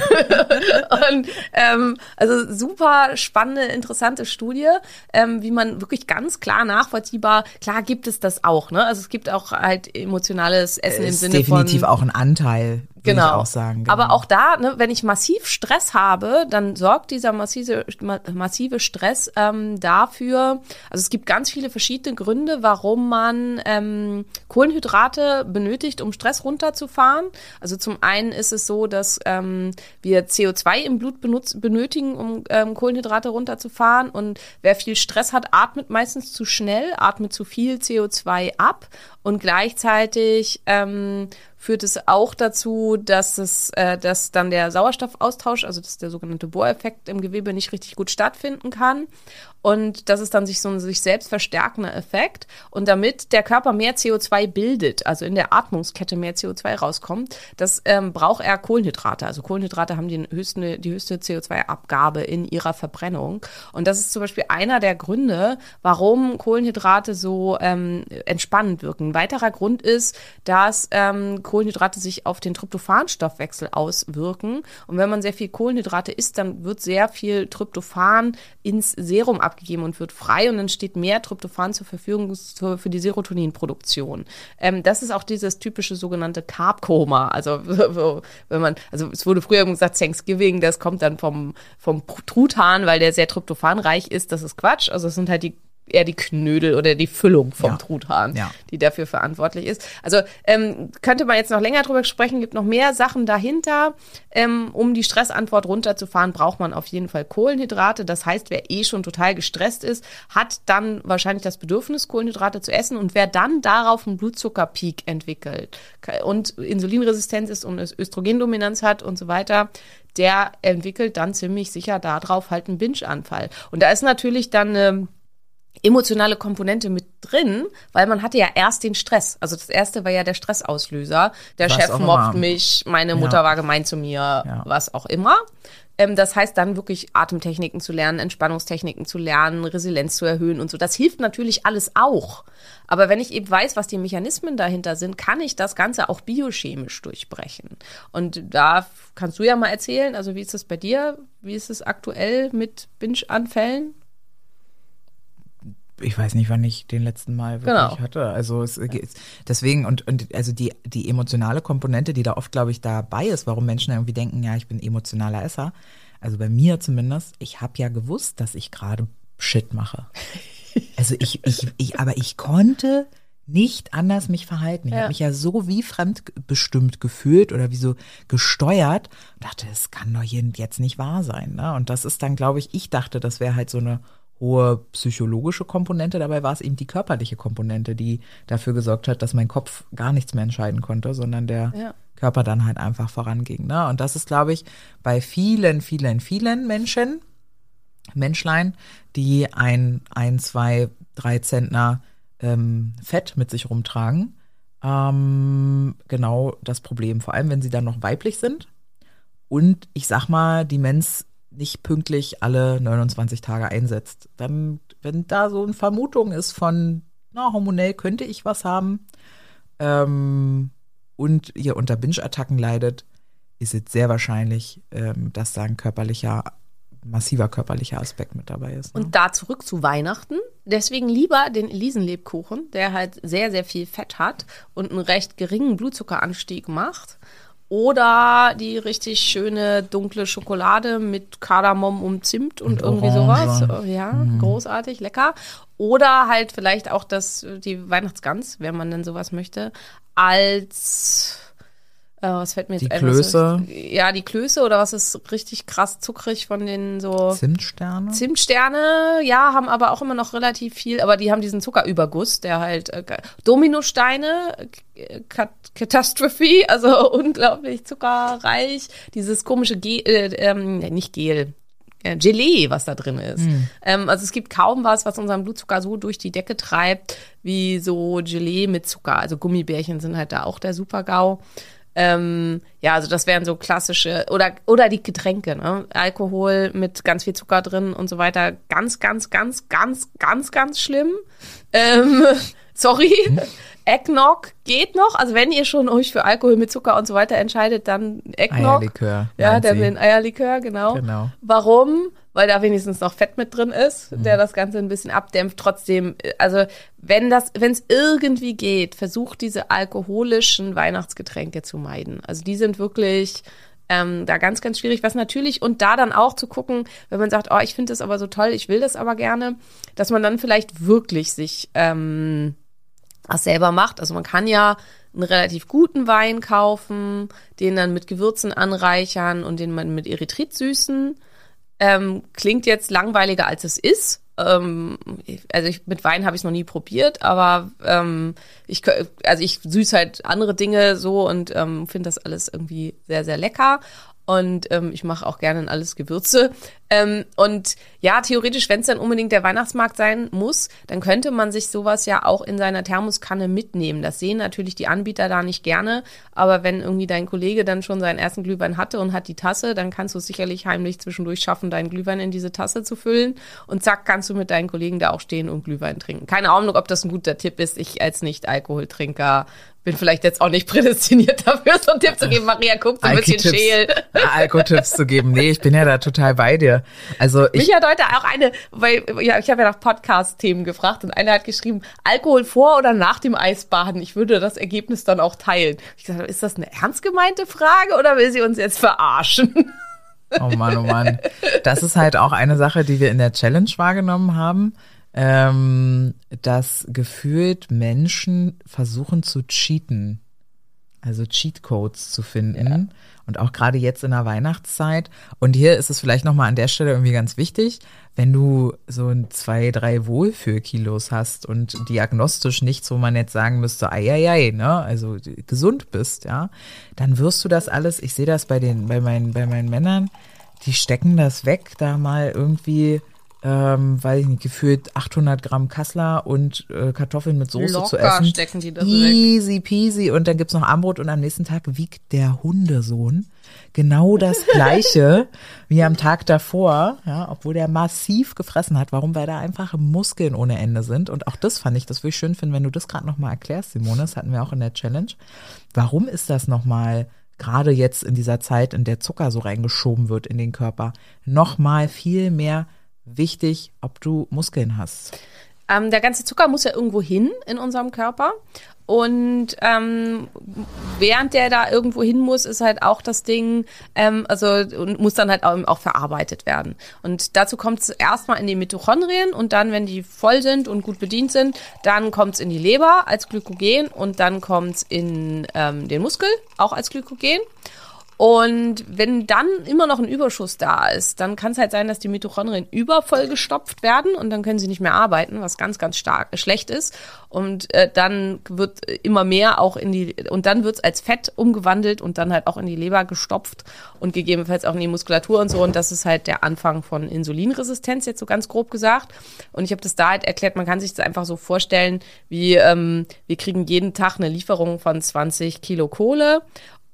und ähm, also super spannende, interessante Studie, ähm, wie man wirklich ganz klar nachvollziehbar, klar gibt es das auch, ne? Also es gibt auch halt emotionales Essen im Ist Sinne definitiv von auch ein Anteil, Genau. ich auch sagen. Genau. Aber auch da, ne, wenn ich massiv Stress habe, dann sorgt dieser massive, ma- massive Stress ähm, dafür, also es gibt ganz viele verschiedene Gründe, warum man ähm, Kohlenhydrate benötigt, um Stress runterzufahren. Also zum einen ist es so, dass ähm, wir CO2 im Blut benutz, benötigen, um ähm, Kohlenhydrate runterzufahren. Und wer viel Stress hat, atmet meistens zu schnell, atmet zu viel CO2 ab und gleichzeitig ähm, führt es auch dazu, dass es, äh, dass dann der Sauerstoffaustausch, also dass der sogenannte Bohreffekt im Gewebe nicht richtig gut stattfinden kann. Und das ist dann sich so ein sich selbst verstärkender Effekt. Und damit der Körper mehr CO2 bildet, also in der Atmungskette mehr CO2 rauskommt, das ähm, braucht er Kohlenhydrate. Also Kohlenhydrate haben die höchste, die höchste CO2-Abgabe in ihrer Verbrennung. Und das ist zum Beispiel einer der Gründe, warum Kohlenhydrate so ähm, entspannend wirken. Ein weiterer Grund ist, dass ähm, Kohlenhydrate sich auf den Tryptophanstoffwechsel auswirken. Und wenn man sehr viel Kohlenhydrate isst, dann wird sehr viel Tryptophan ins Serum abgegeben und wird frei und dann steht mehr Tryptophan zur Verfügung für die Serotoninproduktion. Ähm, das ist auch dieses typische sogenannte Carb-Koma. Also wenn man, also es wurde früher gesagt Thanksgiving, das kommt dann vom, vom Truthahn, weil der sehr tryptophanreich ist. Das ist Quatsch. Also es sind halt die eher die Knödel oder die Füllung vom Ja. Truthahn, Ja. die dafür verantwortlich ist. Also ähm, könnte man jetzt noch länger drüber sprechen, gibt noch mehr Sachen dahinter. Ähm, um die Stressantwort runterzufahren, braucht man auf jeden Fall Kohlenhydrate. Das heißt, wer eh schon total gestresst ist, hat dann wahrscheinlich das Bedürfnis, Kohlenhydrate zu essen. Und wer dann darauf einen Blutzuckerpeak entwickelt und Insulinresistenz ist und Östrogendominanz hat und so weiter, der entwickelt dann ziemlich sicher darauf halt einen Binge-Anfall. Und da ist natürlich dann eine emotionale Komponente mit drin, weil man hatte ja erst den Stress. Also das erste war ja der Stressauslöser. Der Was Chef mobbt mich, meine Mutter Ja. war gemein zu mir, Ja. was auch immer. Ähm, das heißt dann wirklich Atemtechniken zu lernen, Entspannungstechniken zu lernen, Resilienz zu erhöhen und so. Das hilft natürlich alles auch. Aber wenn ich eben weiß, was die Mechanismen dahinter sind, kann ich das Ganze auch biochemisch durchbrechen. Und da kannst du ja mal erzählen, also wie ist es bei dir? Wie ist es aktuell mit Binge-Anfällen? Ich weiß nicht, wann ich den letzten Mal wirklich Genau. hatte. Also es geht deswegen und, und also die, die emotionale Komponente, die da oft, glaube ich, dabei ist, warum Menschen irgendwie denken, ja, ich bin emotionaler Esser. Also bei mir zumindest, ich habe ja gewusst, dass ich gerade Shit mache. Also ich, ich, ich, aber ich konnte nicht anders mich verhalten. Ich Ja. habe mich ja so wie fremdbestimmt gefühlt oder wie so gesteuert. Und dachte, es kann doch jetzt nicht wahr sein. Ne? Und das ist dann, glaube ich, ich dachte, das wäre halt so eine hohe psychologische Komponente. Dabei war es eben die körperliche Komponente, die dafür gesorgt hat, dass mein Kopf gar nichts mehr entscheiden konnte, sondern der Ja. Körper dann halt einfach voranging. Ne? Und das ist, glaube ich, bei vielen, vielen, vielen Menschen, Menschlein, die ein, ein, zwei, drei Zentner ähm, Fett mit sich rumtragen, ähm, genau das Problem. Vor allem, wenn sie dann noch weiblich sind und ich sag mal, die Mens nicht pünktlich alle 29 Tage einsetzt. Dann, wenn da so eine Vermutung ist von, na, hormonell könnte ich was haben, ähm, und ihr unter Binge-Attacken leidet, ist es sehr wahrscheinlich, ähm, dass da ein körperlicher, massiver körperlicher Aspekt mit dabei ist. Ne? Und da zurück zu Weihnachten. Deswegen lieber den Elisenlebkuchen, der halt sehr, sehr viel Fett hat und einen recht geringen Blutzuckeranstieg macht. Oder die richtig schöne dunkle Schokolade mit Kardamom und Zimt und, Und irgendwie Orange. sowas. Oh, Ja, großartig, lecker. Oder halt vielleicht auch das, die Weihnachtsgans, wenn man denn sowas möchte, als äh, was fällt mir jetzt Die ein, Klöße. Ja, die Klöße oder was ist richtig krass zuckrig von den so Zimtsterne? Zimtsterne, ja, haben aber auch immer noch relativ viel, aber die haben diesen Zuckerüberguss, der halt äh, Dominosteine, äh, Kat Catastrophe, also unglaublich zuckerreich, dieses komische Gel, äh, ähm, nicht Gel, äh, Gelee, was da drin ist. Ähm, also es gibt kaum was, was unseren Blutzucker so durch die Decke treibt, wie so Gelee mit Zucker. Also Gummibärchen sind halt da auch der Super-GAU. Ähm, ja, also das wären so klassische oder oder die Getränke, ne? Alkohol mit ganz viel Zucker drin und so weiter. Ganz, ganz, ganz, ganz, ganz, ganz schlimm. Ähm, sorry. Eggnog geht noch. Also wenn ihr schon euch für Alkohol mit Zucker und so weiter entscheidet, dann Eggnog. Eierlikör. Ja, der dem Eierlikör, genau. Genau. Warum? Weil da wenigstens noch Fett mit drin ist, Mhm. der das Ganze ein bisschen abdämpft. Trotzdem, äh, also wenn das, wenn es irgendwie geht, versucht diese alkoholischen Weihnachtsgetränke zu meiden. Also die sind wirklich ähm, da ganz, ganz schwierig. Was natürlich und da dann auch zu gucken, wenn man sagt, oh, ich finde das aber so toll, ich will das aber gerne, dass man dann vielleicht wirklich sich ähm, was selber macht. Also man kann ja einen relativ guten Wein kaufen, den dann mit Gewürzen anreichern und den man mit Erythrit süßen. Ähm, klingt jetzt langweiliger als es ist, ähm, also ich, mit Wein habe ich es noch nie probiert, aber ähm, ich, also ich süß halt andere Dinge so und ähm, finde das alles irgendwie sehr, sehr lecker. Und ähm, ich mache auch gerne in alles Gewürze. Ähm, und ja, theoretisch, wenn es dann unbedingt der Weihnachtsmarkt sein muss, dann könnte man sich sowas ja auch in seiner Thermoskanne mitnehmen. Das sehen natürlich die Anbieter da nicht gerne. Aber wenn irgendwie dein Kollege dann schon seinen ersten Glühwein hatte und hat die Tasse, dann kannst du es sicherlich heimlich zwischendurch schaffen, deinen Glühwein in diese Tasse zu füllen. Und zack, kannst du mit deinen Kollegen da auch stehen und Glühwein trinken. Keine Ahnung, ob das ein guter Tipp ist. Ich als Nicht-Alkoholtrinker bin vielleicht jetzt auch nicht prädestiniert dafür, so einen Tipp zu geben. Maria guckt so ein bisschen scheel. Alko-Tipps zu geben. Nee, ich bin ja da total bei dir. Also ich, Mich hat heute auch eine, weil ja, ich habe ja nach Podcast-Themen gefragt und einer hat geschrieben, Alkohol vor oder nach dem Eisbaden. Ich würde das Ergebnis dann auch teilen. Ich gesagt, ist das eine ernst gemeinte Frage oder will sie uns jetzt verarschen? Oh Mann, oh Mann. Das ist halt auch eine Sache, die wir in der Challenge wahrgenommen haben, ähm, dass gefühlt Menschen versuchen zu cheaten, also Cheatcodes zu finden. Und auch gerade jetzt in der Weihnachtszeit. Und hier ist es vielleicht nochmal an der Stelle irgendwie ganz wichtig, wenn du so ein zwei, drei Wohlfühlkilos hast und diagnostisch nichts, wo man jetzt sagen müsste, ei, ei, ei, ne, also gesund bist, ja, dann wirst du das alles, ich sehe das bei den, bei meinen, bei meinen Männern, die stecken das weg, da mal irgendwie, ähm, weiß ich nicht, gefühlt 800 Gramm Kassler und äh, Kartoffeln mit Soße zu Locker essen. stecken die das weg. Easy peasy. Und dann gibt's noch Armbrot und am nächsten Tag wiegt der Hundesohn genau das Gleiche wie am Tag davor, ja, obwohl der massiv gefressen hat. Warum? Weil da einfach Muskeln ohne Ende sind. Und auch das fand ich, das würde ich schön finden, wenn du das gerade nochmal erklärst, Simone. Das hatten wir auch in der Challenge. Warum ist das nochmal, gerade jetzt in dieser Zeit, in der Zucker so reingeschoben wird in den Körper, nochmal viel mehr wichtig, ob du Muskeln hast? Ähm, der ganze Zucker muss ja irgendwo hin in unserem Körper. Und ähm, während der da irgendwo hin muss, ist halt auch das Ding, ähm, also und muss dann halt auch, auch verarbeitet werden. Und dazu kommt es erstmal in die Mitochondrien und dann, wenn die voll sind und gut bedient sind, dann kommt es in die Leber als Glykogen und dann kommt es in ähm, den Muskel auch als Glykogen. Und wenn dann immer noch ein Überschuss da ist, dann kann es halt sein, dass die Mitochondrien übervoll gestopft werden und dann können sie nicht mehr arbeiten, was ganz, ganz stark schlecht ist. Und äh, dann wird immer mehr auch in die, und dann wird es als Fett umgewandelt und dann halt auch in die Leber gestopft und gegebenenfalls auch in die Muskulatur und so. Und das ist halt der Anfang von Insulinresistenz, jetzt so ganz grob gesagt. Und ich habe das da halt erklärt, man kann sich das einfach so vorstellen, wie ähm, wir kriegen jeden Tag eine Lieferung von 20 Kilo Kohle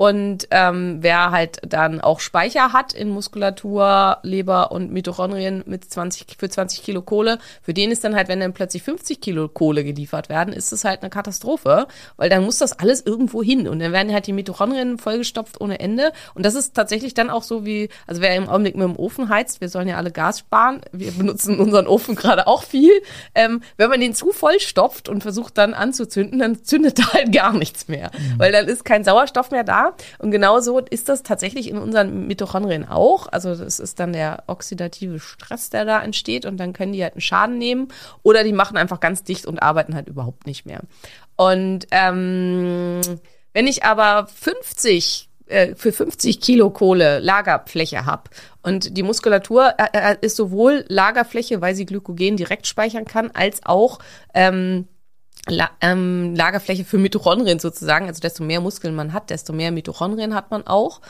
und ähm, wer halt dann auch Speicher hat in Muskulatur, Leber und Mitochondrien mit 20, für 20 Kilo Kohle, für den ist dann halt, wenn dann plötzlich 50 Kilo Kohle geliefert werden, ist es halt eine Katastrophe, weil dann muss das alles irgendwo hin und dann werden halt die Mitochondrien vollgestopft ohne Ende. Und das ist tatsächlich dann auch so wie, also wer im Augenblick mit dem Ofen heizt, wir sollen ja alle Gas sparen, wir benutzen unseren Ofen gerade auch viel. Ähm, wenn man den zu voll stopft und versucht dann anzuzünden, dann zündet da halt gar nichts mehr, weil dann ist kein Sauerstoff mehr da. Und genauso ist das tatsächlich in unseren Mitochondrien auch. Also das ist dann der oxidative Stress, der da entsteht und dann können die halt einen Schaden nehmen oder die machen einfach ganz dicht und arbeiten halt überhaupt nicht mehr. Und ähm, wenn ich aber 50 äh, für 50 Kilo Kohle Lagerfläche habe und die Muskulatur äh, äh, ist sowohl Lagerfläche, weil sie Glykogen direkt speichern kann, als auch ähm, La ähm, Lagerfläche für Mitochondrien sozusagen. Also desto mehr Muskeln man hat, desto mehr Mitochondrien hat man auch.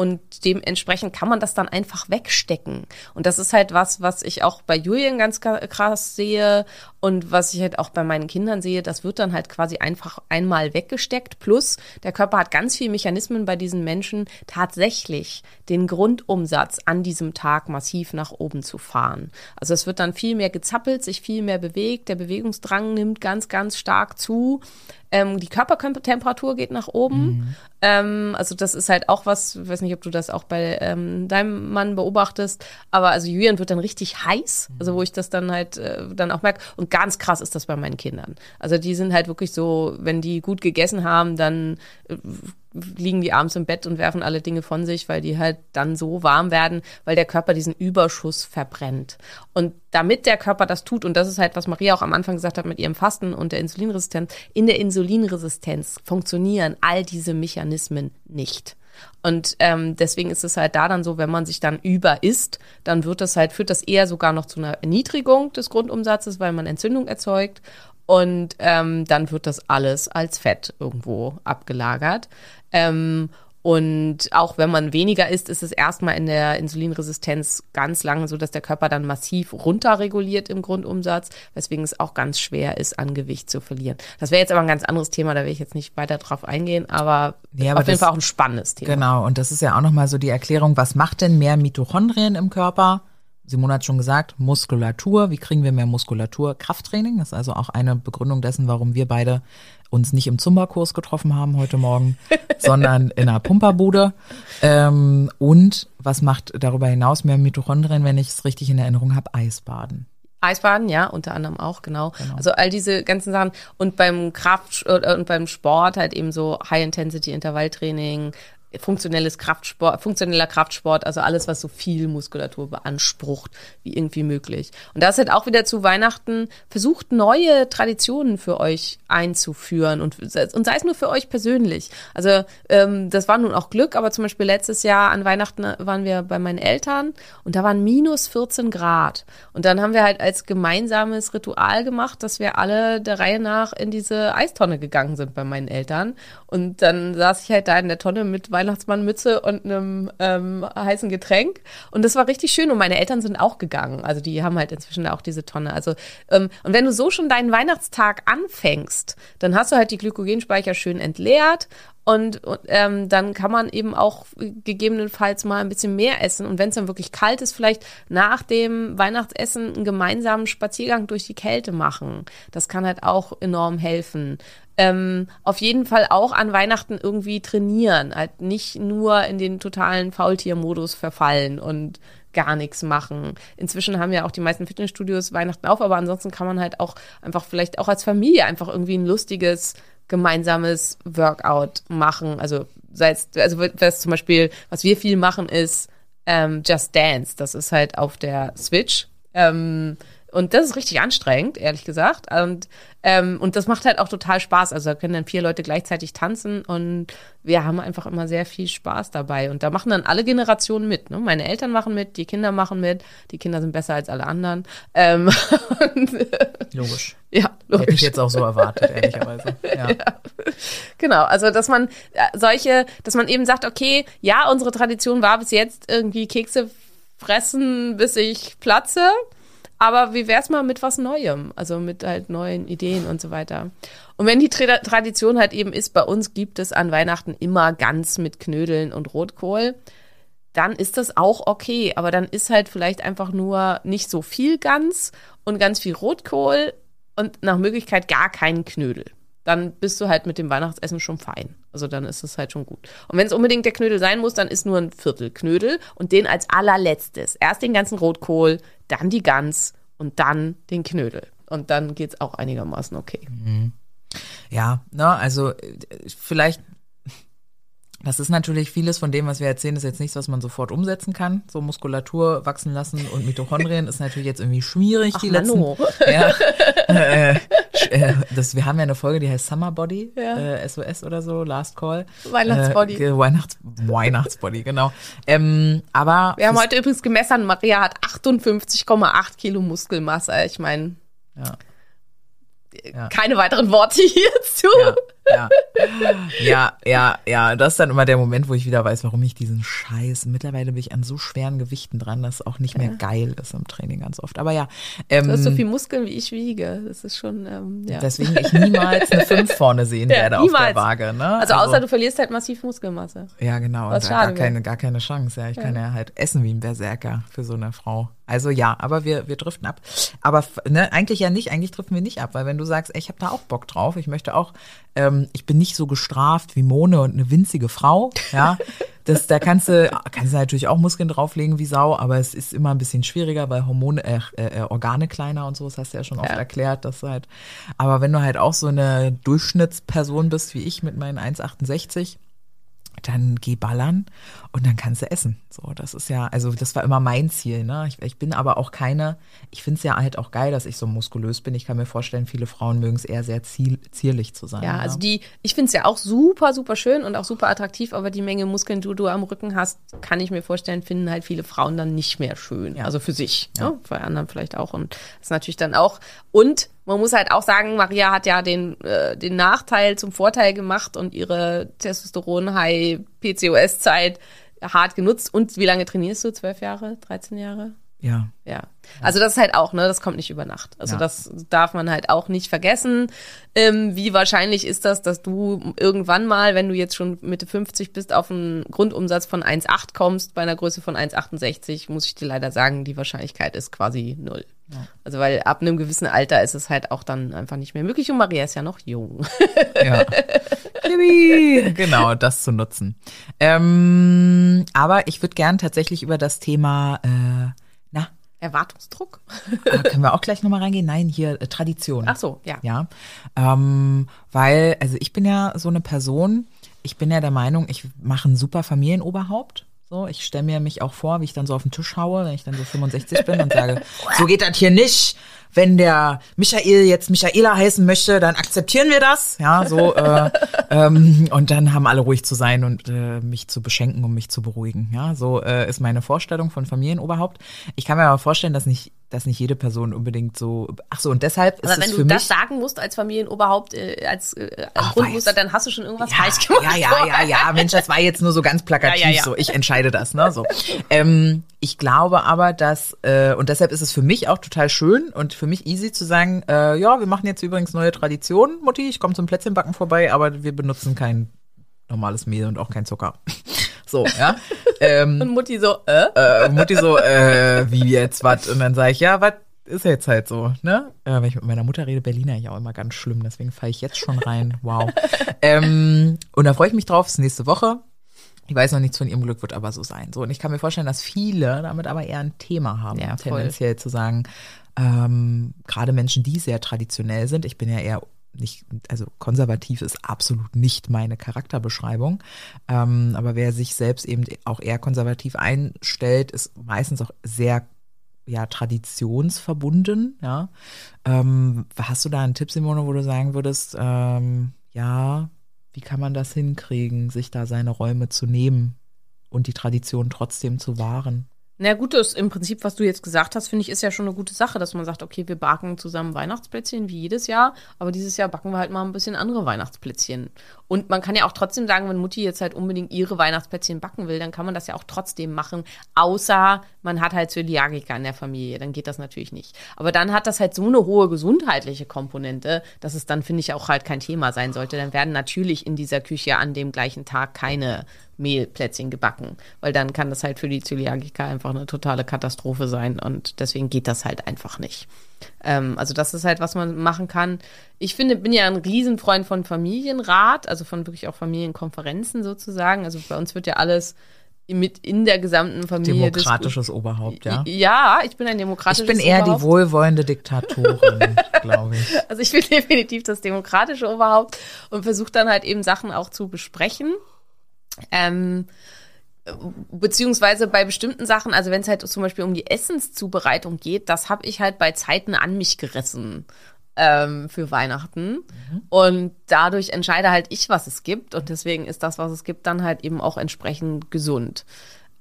Und dementsprechend kann man das dann einfach wegstecken. Und das ist halt was, was ich auch bei Julian ganz krass sehe und was ich halt auch bei meinen Kindern sehe. Das wird dann halt quasi einfach einmal weggesteckt. Plus der Körper hat ganz viele Mechanismen bei diesen Menschen, tatsächlich den Grundumsatz an diesem Tag massiv nach oben zu fahren. Also es wird dann viel mehr gezappelt, sich viel mehr bewegt. Der Bewegungsdrang nimmt ganz, ganz stark zu. Ähm, die Körpertemperatur geht nach oben. Mhm. Ähm, also das ist halt auch was, ich weiß nicht, ob du das auch bei ähm, deinem Mann beobachtest, aber also Julian wird dann richtig heiß, also wo ich das dann halt äh, dann auch merke. Und ganz krass ist das bei meinen Kindern. Also die sind halt wirklich so, wenn die gut gegessen haben, dann äh, liegen die abends im Bett und werfen alle Dinge von sich, weil die halt dann so warm werden, weil der Körper diesen Überschuss verbrennt. Und damit der Körper das tut, und das ist halt, was Maria auch am Anfang gesagt hat mit ihrem Fasten und der Insulinresistenz, in der Insulinresistenz funktionieren all diese Mechanismen nicht. Und ähm, deswegen ist es halt da dann so, wenn man sich dann über isst, dann wird das halt, führt das eher sogar noch zu einer Erniedrigung des Grundumsatzes, weil man Entzündung erzeugt. Und ähm, dann wird das alles als Fett irgendwo abgelagert. Ähm, und auch wenn man weniger isst, ist es erstmal in der Insulinresistenz ganz lange so, dass der Körper dann massiv runterreguliert im Grundumsatz, weswegen es auch ganz schwer ist, an Gewicht zu verlieren. Das wäre jetzt aber ein ganz anderes Thema, da will ich jetzt nicht weiter drauf eingehen, aber, Nee, aber auf jeden Fall auch ein spannendes Thema. Genau, und das ist ja auch nochmal so die Erklärung, was macht denn mehr Mitochondrien im Körper? Simone hat schon gesagt, Muskulatur. Wie kriegen wir mehr Muskulatur? Krafttraining. Das ist also auch eine Begründung dessen, warum wir beide uns nicht im Zumba-Kurs getroffen haben heute Morgen, sondern in einer Pumperbude. Ähm, und was macht darüber hinaus mehr Mitochondrien, wenn ich es richtig in Erinnerung habe? Eisbaden. Eisbaden, ja, unter anderem auch, genau. Also all diese ganzen Sachen. Und beim Kraft äh, und beim Sport halt eben so High-Intensity-Intervalltraining, funktionelles Kraftsport, funktioneller Kraftsport, also alles, was so viel Muskulatur beansprucht, wie irgendwie möglich. Und das halt auch wieder zu Weihnachten versucht, neue Traditionen für euch einzuführen und, und sei es nur für euch persönlich. Also ähm, das war nun auch Glück, aber zum Beispiel letztes Jahr an Weihnachten waren wir bei meinen Eltern und da waren minus 14 Grad. Und dann haben wir halt als gemeinsames Ritual gemacht, dass wir alle der Reihe nach in diese Eistonne gegangen sind bei meinen Eltern. Und dann saß ich halt da in der Tonne mit Weihnachtsmannmütze und einem ähm, heißen Getränk. Und das war richtig schön. Und meine Eltern sind auch gegangen. Also die haben halt inzwischen auch diese Tonne. Also ähm, und wenn du so schon deinen Weihnachtstag anfängst, dann hast du halt die Glykogenspeicher schön entleert und, und ähm, dann kann man eben auch gegebenenfalls mal ein bisschen mehr essen. Und wenn es dann wirklich kalt ist, vielleicht nach dem Weihnachtsessen einen gemeinsamen Spaziergang durch die Kälte machen. Das kann halt auch enorm helfen. Ähm, auf jeden Fall auch an Weihnachten irgendwie trainieren. Halt nicht nur in den totalen Faultiermodus verfallen und gar nichts machen. Inzwischen haben ja auch die meisten Fitnessstudios Weihnachten auf, aber ansonsten kann man halt auch einfach vielleicht auch als Familie einfach irgendwie ein lustiges gemeinsames Workout machen. Also sei es, also was zum Beispiel, was wir viel machen, ist ähm, Just Dance. Das ist halt auf der Switch. Ähm, und das ist richtig anstrengend, ehrlich gesagt. Und, ähm, und das macht halt auch total Spaß. Also da können dann vier Leute gleichzeitig tanzen und wir haben einfach immer sehr viel Spaß dabei. Und da machen dann alle Generationen mit. Ne? Meine Eltern machen mit, die Kinder machen mit. Die Kinder sind besser als alle anderen. Ähm, Logisch. ja, Hätte ich logisch. jetzt auch so erwartet, ehrlicherweise. Ja. Genau, also dass man äh, solche, dass man eben sagt, okay, ja, unsere Tradition war bis jetzt irgendwie Kekse fressen, bis ich platze. Aber wie wär's mal mit was Neuem? Also mit halt neuen Ideen und so weiter. Und wenn die Tra Tradition halt eben ist, bei uns gibt es an Weihnachten immer Gans mit Knödeln und Rotkohl, dann ist das auch okay. Aber dann ist halt vielleicht einfach nur nicht so viel Gans und ganz viel Rotkohl und nach Möglichkeit gar keinen Knödel. Dann bist du halt mit dem Weihnachtsessen schon fein. Also dann ist es halt schon gut. Und wenn es unbedingt der Knödel sein muss, dann ist nur ein Viertel Knödel und den als allerletztes. Erst den ganzen Rotkohl, dann die Gans und dann den Knödel. Und dann geht's auch einigermaßen okay. Ja, ne, also äh, vielleicht, das ist natürlich vieles von dem, was wir erzählen, ist jetzt nichts, was man sofort umsetzen kann. So Muskulatur wachsen lassen und Mitochondrien ist natürlich jetzt irgendwie schwierig. Ach, die letzten, Mano. ja, äh, äh, das, wir haben ja eine Folge, die heißt Summer Body, Ja. äh, SOS oder so, Last Call. Weihnachtsbody. Äh, Weihnachts, Weihnachtsbody, genau. Ähm, aber Wir haben heute übrigens gemessen, Maria hat 58,8 Kilo Muskelmasse. Ich meine, Ja. Ja. keine weiteren Worte hierzu. Ja, ja. ja, ja, ja. Das ist dann immer der Moment, wo ich wieder weiß, warum ich diesen Scheiß. Mittlerweile bin ich an so schweren Gewichten dran, dass es auch nicht mehr geil ist im Training ganz oft. Aber ja, ähm, Du hast so viel Muskeln, wie ich wiege. Das ist schon, ähm, ja. deswegen ich niemals eine 5 vorne sehen Ja, werde auf niemals. der Waage. Ne? also, außer du verlierst halt massiv Muskelmasse. Ja, genau. Was und da gar keine, gar keine Chance. Ja, ich kann ja halt essen wie ein Berserker für so eine Frau. Also ja, aber wir, wir driften ab. Aber ne, eigentlich ja nicht, eigentlich driften wir nicht ab, weil wenn du sagst, ey, ich habe da auch Bock drauf, ich möchte auch, ähm, ich bin nicht so gestraft wie Mone und eine winzige Frau, ja. Das, da kannst du, kannst du natürlich auch Muskeln drauflegen wie Sau, aber es ist immer ein bisschen schwieriger, weil Hormone, äh, äh, Organe kleiner und so, das hast du ja schon oft Ja. erklärt, dass halt, aber wenn du halt auch so eine Durchschnittsperson bist wie ich mit meinen 1,68, dann geh ballern und dann kannst du essen. So, das ist ja, also das war immer mein Ziel. Ne? Ich, ich bin aber auch keine, ich finde es ja halt auch geil, dass ich so muskulös bin. Ich kann mir vorstellen, viele Frauen mögen es eher sehr ziel, zierlich zu sein. Ja, also die, ich finde es ja auch super, super schön und auch super attraktiv, aber die Menge Muskeln, die du am Rücken hast, kann ich mir vorstellen, finden halt viele Frauen dann nicht mehr schön. Ja. Also für sich, Ja. ne? bei anderen vielleicht auch. Und das ist natürlich dann auch. Und man muss halt auch sagen, Maria hat ja den, äh, den Nachteil zum Vorteil gemacht und ihre Testosteron-High-PCOS-Zeit hart genutzt. Und wie lange trainierst du? Zwölf Jahre? 13 Jahre? ja. Ja. Also das ist halt auch, ne, das kommt nicht über Nacht. Also Ja. das darf man halt auch nicht vergessen. Ähm, wie wahrscheinlich ist das, dass du irgendwann mal, wenn du jetzt schon Mitte 50 bist, auf einen Grundumsatz von 1,8 kommst, bei einer Größe von 1,68, muss ich dir leider sagen, die Wahrscheinlichkeit ist quasi null. Also weil ab einem gewissen Alter ist es halt auch dann einfach nicht mehr möglich und Maria ist ja noch jung. Ja. Genau, das zu nutzen. Ähm, aber ich würde gern tatsächlich über das Thema, äh, na, Erwartungsdruck? äh, können wir auch gleich nochmal reingehen? Nein, hier äh, Tradition. Ach so, ja. Ja, ähm, weil, also ich bin ja so eine Person, ich bin ja der Meinung, ich mache ein super Familienoberhaupt. So, ich stelle mir mich auch vor, wie ich dann so auf den Tisch haue, wenn ich dann so 65 bin und sage, so geht das hier nicht. Wenn der Michael jetzt Michaela heißen möchte, dann akzeptieren wir das. Ja, so äh, ähm, und dann haben alle ruhig zu sein und äh, mich zu beschenken, um mich zu beruhigen. Ja, so äh, ist meine Vorstellung von Familienoberhaupt. Ich kann mir aber vorstellen, dass nicht, dass nicht jede Person unbedingt so. Ach so, und deshalb ist Aber wenn du das sagen musst als Familienoberhaupt, äh, als, äh, als Ach, Grundmuster, weiß. dann hast du schon irgendwas ja, falsch gemacht. ja, ja, ja, ja, Mensch, das war jetzt nur so ganz plakativ ja, ja. so. Ich entscheide das, ne? So. Ähm, ich glaube aber, dass äh, und deshalb ist es für mich auch total schön und für mich easy zu sagen, äh, ja, wir machen jetzt übrigens neue Traditionen, Mutti. Ich komme zum Plätzchenbacken vorbei, aber wir benutzen kein normales Mehl und auch kein Zucker. So, ja. ähm, Und Mutti so, äh? äh, Mutti so, äh, wie jetzt, was? Und dann sage ich, ja, was ist jetzt halt so, ne? Äh, wenn ich mit meiner Mutter rede, Berliner ja auch immer ganz schlimm, deswegen falle ich jetzt schon rein. Wow. ähm, und da freue ich mich drauf, es ist nächste Woche. Ich weiß noch nichts von ihrem Glück, wird aber so sein. So, und ich kann mir vorstellen, dass viele damit aber eher ein Thema haben, Ja, tendenziell zu sagen, ähm, gerade Menschen, die sehr traditionell sind, ich bin ja eher nicht, also konservativ ist absolut nicht meine Charakterbeschreibung. Ähm, aber wer sich selbst eben auch eher konservativ einstellt, ist meistens auch sehr ja, traditionsverbunden, ja. Ähm, hast du da einen Tipp, Simone, wo du sagen würdest, ähm, ja, wie kann man das hinkriegen, sich da seine Räume zu nehmen und die Tradition trotzdem zu wahren? Na gut, das im Prinzip, was du jetzt gesagt hast, finde ich, ist ja schon eine gute Sache, dass man sagt, okay, wir backen zusammen Weihnachtsplätzchen wie jedes Jahr, aber dieses Jahr backen wir halt mal ein bisschen andere Weihnachtsplätzchen. Und man kann ja auch trotzdem sagen, wenn Mutti jetzt halt unbedingt ihre Weihnachtsplätzchen backen will, dann kann man das ja auch trotzdem machen, außer man hat halt Zöliakiker in der Familie, dann geht das natürlich nicht. Aber dann hat das halt so eine hohe gesundheitliche Komponente, dass es dann, finde ich, auch halt kein Thema sein sollte. Dann werden natürlich in dieser Küche an dem gleichen Tag keine Mehlplätzchen gebacken, weil dann kann das halt für die Zöliakiker einfach eine totale Katastrophe sein und deswegen geht das halt einfach nicht. Ähm, also das ist halt, was man machen kann. Ich finde, bin ja ein Riesenfreund von Familienrat, also von wirklich auch Familienkonferenzen sozusagen. Also bei uns wird ja alles mit in der gesamten Familie Demokratisches Oberhaupt, ja. Ja, ich bin ein demokratisches Ich bin eher die Oberhaupt. wohlwollende Diktatorin, glaube ich. Also ich bin definitiv das demokratische Oberhaupt und versuche dann halt eben Sachen auch zu besprechen. Ähm, beziehungsweise bei bestimmten Sachen, also wenn es halt zum Beispiel um die Essenszubereitung geht, das habe ich halt bei Zeiten an mich gerissen ähm, für Weihnachten. Und dadurch entscheide halt ich, was es gibt. Und deswegen ist das, was es gibt, dann halt eben auch entsprechend gesund.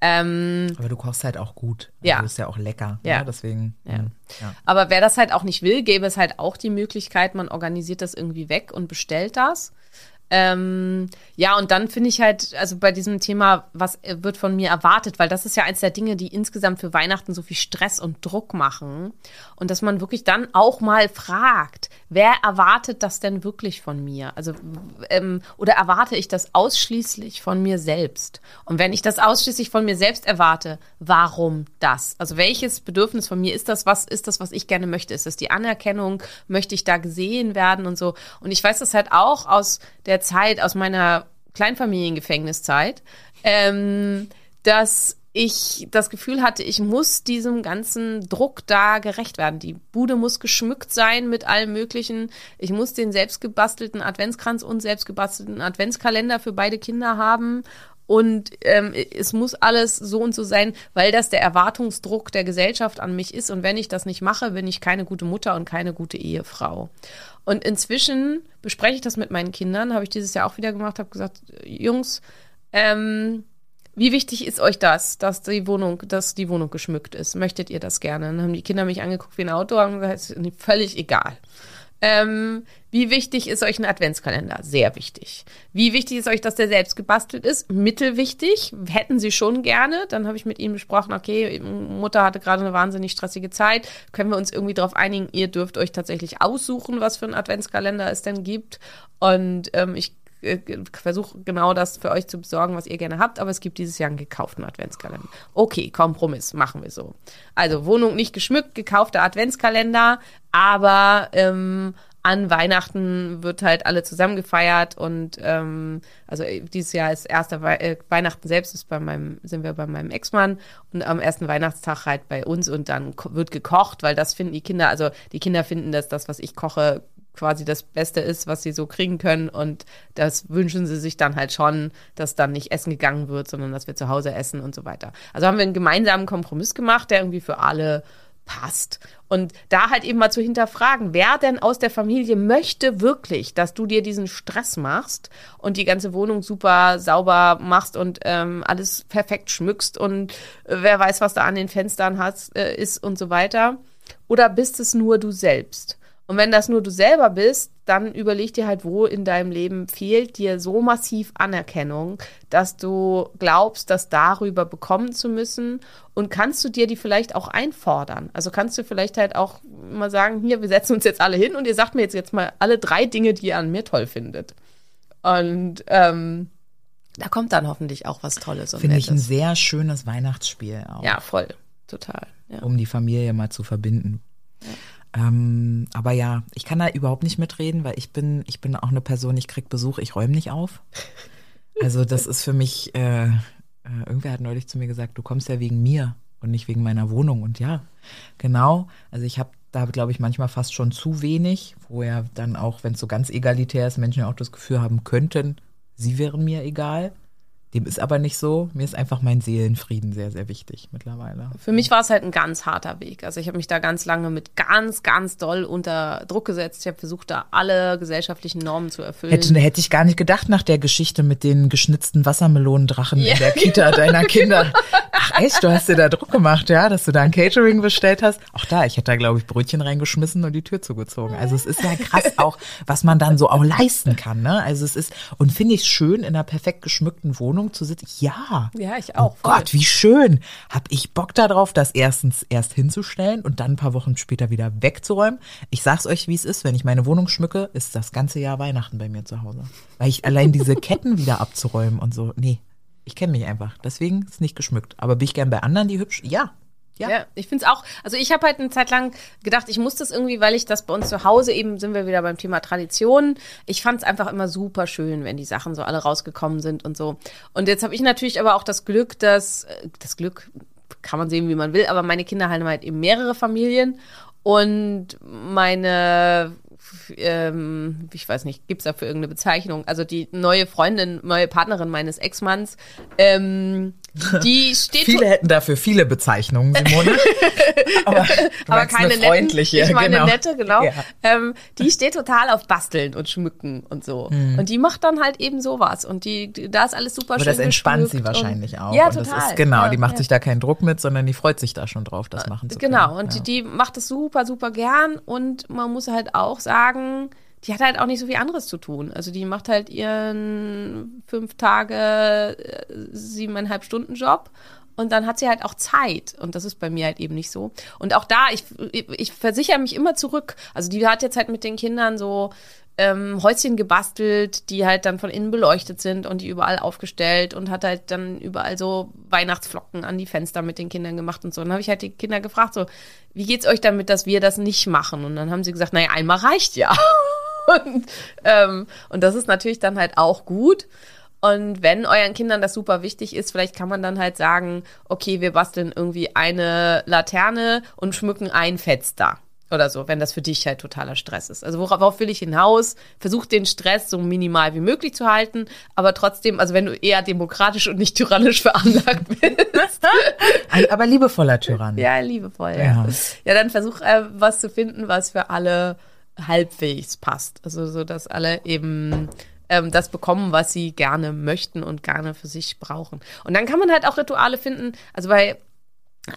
Ähm, Aber du kochst halt auch gut. Also Ja. Du bist ja auch lecker. Ja. Ja. Deswegen. Ja. mm, ja. Aber wer das halt auch nicht will, gäbe es halt auch die Möglichkeit, man organisiert das irgendwie weg und bestellt das. Ähm, ja, und dann finde ich halt, also bei diesem Thema, was äh, wird von mir erwartet, weil das ist ja eins der Dinge, die insgesamt für Weihnachten so viel Stress und Druck machen. Und dass man wirklich dann auch mal fragt, wer erwartet das denn wirklich von mir? Also, ähm, oder erwarte ich das ausschließlich von mir selbst? Und wenn ich das ausschließlich von mir selbst erwarte, warum das? Also, welches Bedürfnis von mir ist das? Was ist das, was ich gerne möchte? Ist das die Anerkennung? Möchte ich da gesehen werden und so? Und ich weiß das halt auch aus der Zeit, aus meiner Kleinfamiliengefängniszeit, ähm, dass ich das Gefühl hatte, ich muss diesem ganzen Druck da gerecht werden. Die Bude muss geschmückt sein mit allem Möglichen. Ich muss den selbstgebastelten Adventskranz und selbstgebastelten Adventskalender für beide Kinder haben. Und ähm, es muss alles so und so sein, weil das der Erwartungsdruck der Gesellschaft an mich ist. Und wenn ich das nicht mache, bin ich keine gute Mutter und keine gute Ehefrau. Und inzwischen bespreche ich das mit meinen Kindern, habe ich dieses Jahr auch wieder gemacht, habe gesagt, Jungs, ähm, wie wichtig ist euch das, dass die Wohnung, dass die Wohnung geschmückt ist? Möchtet ihr das gerne? Dann haben die Kinder mich angeguckt wie ein Auto und gesagt, völlig egal. Ähm, wie wichtig ist euch ein Adventskalender? Sehr wichtig. Wie wichtig ist euch, dass der selbst gebastelt ist? Mittelwichtig. Hätten sie schon gerne. Dann habe ich mit ihnen besprochen, okay, Mutter hatte gerade eine wahnsinnig stressige Zeit. Können wir uns irgendwie darauf einigen, ihr dürft euch tatsächlich aussuchen, was für ein Adventskalender es denn gibt. Und ähm, ich äh, versuche genau das für euch zu besorgen, was ihr gerne habt, aber es gibt dieses Jahr einen gekauften Adventskalender. Okay, Kompromiss, machen wir so. Also Wohnung nicht geschmückt, gekaufter Adventskalender, aber ähm, an Weihnachten wird halt alle zusammen gefeiert und ähm, also äh, dieses Jahr ist erster We äh, Weihnachten selbst ist bei meinem sind wir bei meinem Ex-Mann und am ersten Weihnachtstag halt bei uns und dann wird gekocht, weil das finden die Kinder, also die Kinder finden, dass das, was ich koche, quasi das Beste ist, was sie so kriegen können. Und das wünschen sie sich dann halt schon, dass dann nicht essen gegangen wird, sondern dass wir zu Hause essen und so weiter. Also haben wir einen gemeinsamen Kompromiss gemacht, der irgendwie für alle passt. Und da halt eben mal zu hinterfragen, wer denn aus der Familie möchte wirklich, dass du dir diesen Stress machst und die ganze Wohnung super sauber machst und ähm, alles perfekt schmückst und äh, wer weiß, was da an den Fenstern hast, äh, ist und so weiter. Oder bist es nur du selbst? Und wenn das nur du selber bist, dann überleg dir halt, wo in deinem Leben fehlt dir so massiv Anerkennung, dass du glaubst, das darüber bekommen zu müssen. Und kannst du dir die vielleicht auch einfordern? Also kannst du vielleicht halt auch mal sagen, hier, wir setzen uns jetzt alle hin und ihr sagt mir jetzt, jetzt mal alle drei Dinge, die ihr an mir toll findet. Und ähm, da kommt dann hoffentlich auch was Tolles. Finde ich ein sehr schönes Weihnachtsspiel auch. Ja, voll. Total. Ja. Um die Familie mal zu verbinden. Ja. Ähm, aber ja, ich kann da überhaupt nicht mitreden, weil ich bin, ich bin auch eine Person, ich krieg Besuch, ich räume nicht auf. Also das ist für mich, äh, äh, irgendwer hat neulich zu mir gesagt, du kommst ja wegen mir und nicht wegen meiner Wohnung. Und ja, genau. Also ich habe da, glaube ich, manchmal fast schon zu wenig, wo ja dann auch, wenn es so ganz egalitär ist, Menschen ja auch das Gefühl haben könnten, sie wären mir egal. Dem ist aber nicht so. Mir ist einfach mein Seelenfrieden sehr, sehr wichtig mittlerweile. Für mich war es halt ein ganz harter Weg. Also ich habe mich da ganz lange mit ganz, ganz doll unter Druck gesetzt. Ich habe versucht, da alle gesellschaftlichen Normen zu erfüllen. Hätte, hätte ich gar nicht gedacht nach der Geschichte mit den geschnitzten Wassermelonendrachen yeah. in der Kita deiner Kinder. Ach echt, du hast dir da Druck gemacht, ja, dass du da ein Catering bestellt hast. Auch da, ich hätte da, glaube ich, Brötchen reingeschmissen und die Tür zugezogen. Also es ist ja krass auch, was man dann so auch leisten kann. Ne? Also es ist, und finde ich schön, in einer perfekt geschmückten Wohnung Wohnung zu sitzen. Ja. Ja, ich auch. Oh Gott, wie schön. Hab ich Bock darauf, das erstens erst hinzustellen und dann ein paar Wochen später wieder wegzuräumen. Ich sag's euch, wie es ist. Wenn ich meine Wohnung schmücke, ist das ganze Jahr Weihnachten bei mir zu Hause. Weil ich allein diese Ketten wieder abzuräumen und so. Nee. Ich kenne mich einfach. Deswegen ist nicht geschmückt. Aber bin ich gern bei anderen, die hübsch? Ja, ja. ja ich finde es auch, also ich habe halt eine Zeit lang gedacht, ich muss das irgendwie, weil ich das bei uns zu Hause eben, sind wir wieder beim Thema Tradition. Ich fand es einfach immer super schön, wenn die Sachen so alle rausgekommen sind und so. Und jetzt habe ich natürlich aber auch das Glück, dass, äh, das Glück kann man sehen, wie man will, aber meine Kinder haben halt eben mehrere Familien und meine ähm, ich weiß nicht, gibt es dafür irgendeine Bezeichnung? Also die neue Freundin, neue Partnerin meines Ex-Manns, ähm, die steht. viele hätten dafür viele Bezeichnungen, Simone. aber, aber keine eine freundliche. Nette, ich meine genau. nette, genau. Ja. Ähm, die steht total auf Basteln und Schmücken und so. Mhm. Und die macht dann halt eben sowas. Und die, die da ist alles super aber schön. Aber das entspannt sie wahrscheinlich und, auch. Ja, und total. Das ist, genau, ja, die macht ja. sich da keinen Druck mit, sondern die freut sich da schon drauf, das machen zu genau. können. Genau, und ja. die macht das super, super gern. Und man muss halt auch sagen, die hat halt auch nicht so viel anderes zu tun. Also die macht halt ihren fünf Tage, äh, siebeneinhalb Stunden Job und dann hat sie halt auch Zeit. Und das ist bei mir halt eben nicht so. Und auch da, ich, ich versichere mich immer zurück. Also die hat jetzt halt mit den Kindern so ähm, Häuschen gebastelt, die halt dann von innen beleuchtet sind und die überall aufgestellt und hat halt dann überall so Weihnachtsflocken an die Fenster mit den Kindern gemacht und so. Und dann habe ich halt die Kinder gefragt, so, wie geht's euch damit, dass wir das nicht machen? Und dann haben sie gesagt, naja, einmal reicht ja. und, ähm, und das ist natürlich dann halt auch gut. Und wenn euren Kindern das super wichtig ist, vielleicht kann man dann halt sagen, okay, wir basteln irgendwie eine Laterne und schmücken ein Fenster oder so, wenn das für dich halt totaler Stress ist. Also worauf will ich hinaus? Versuch den Stress so minimal wie möglich zu halten, aber trotzdem, also wenn du eher demokratisch und nicht tyrannisch veranlagt bist. Ein, aber liebevoller Tyrann. ja, liebevoll. Ja, Ja. ja dann versuch äh, was zu finden, was für alle halbwegs passt. Also so, dass alle eben ähm, das bekommen, was sie gerne möchten und gerne für sich brauchen. Und dann kann man halt auch Rituale finden. Also bei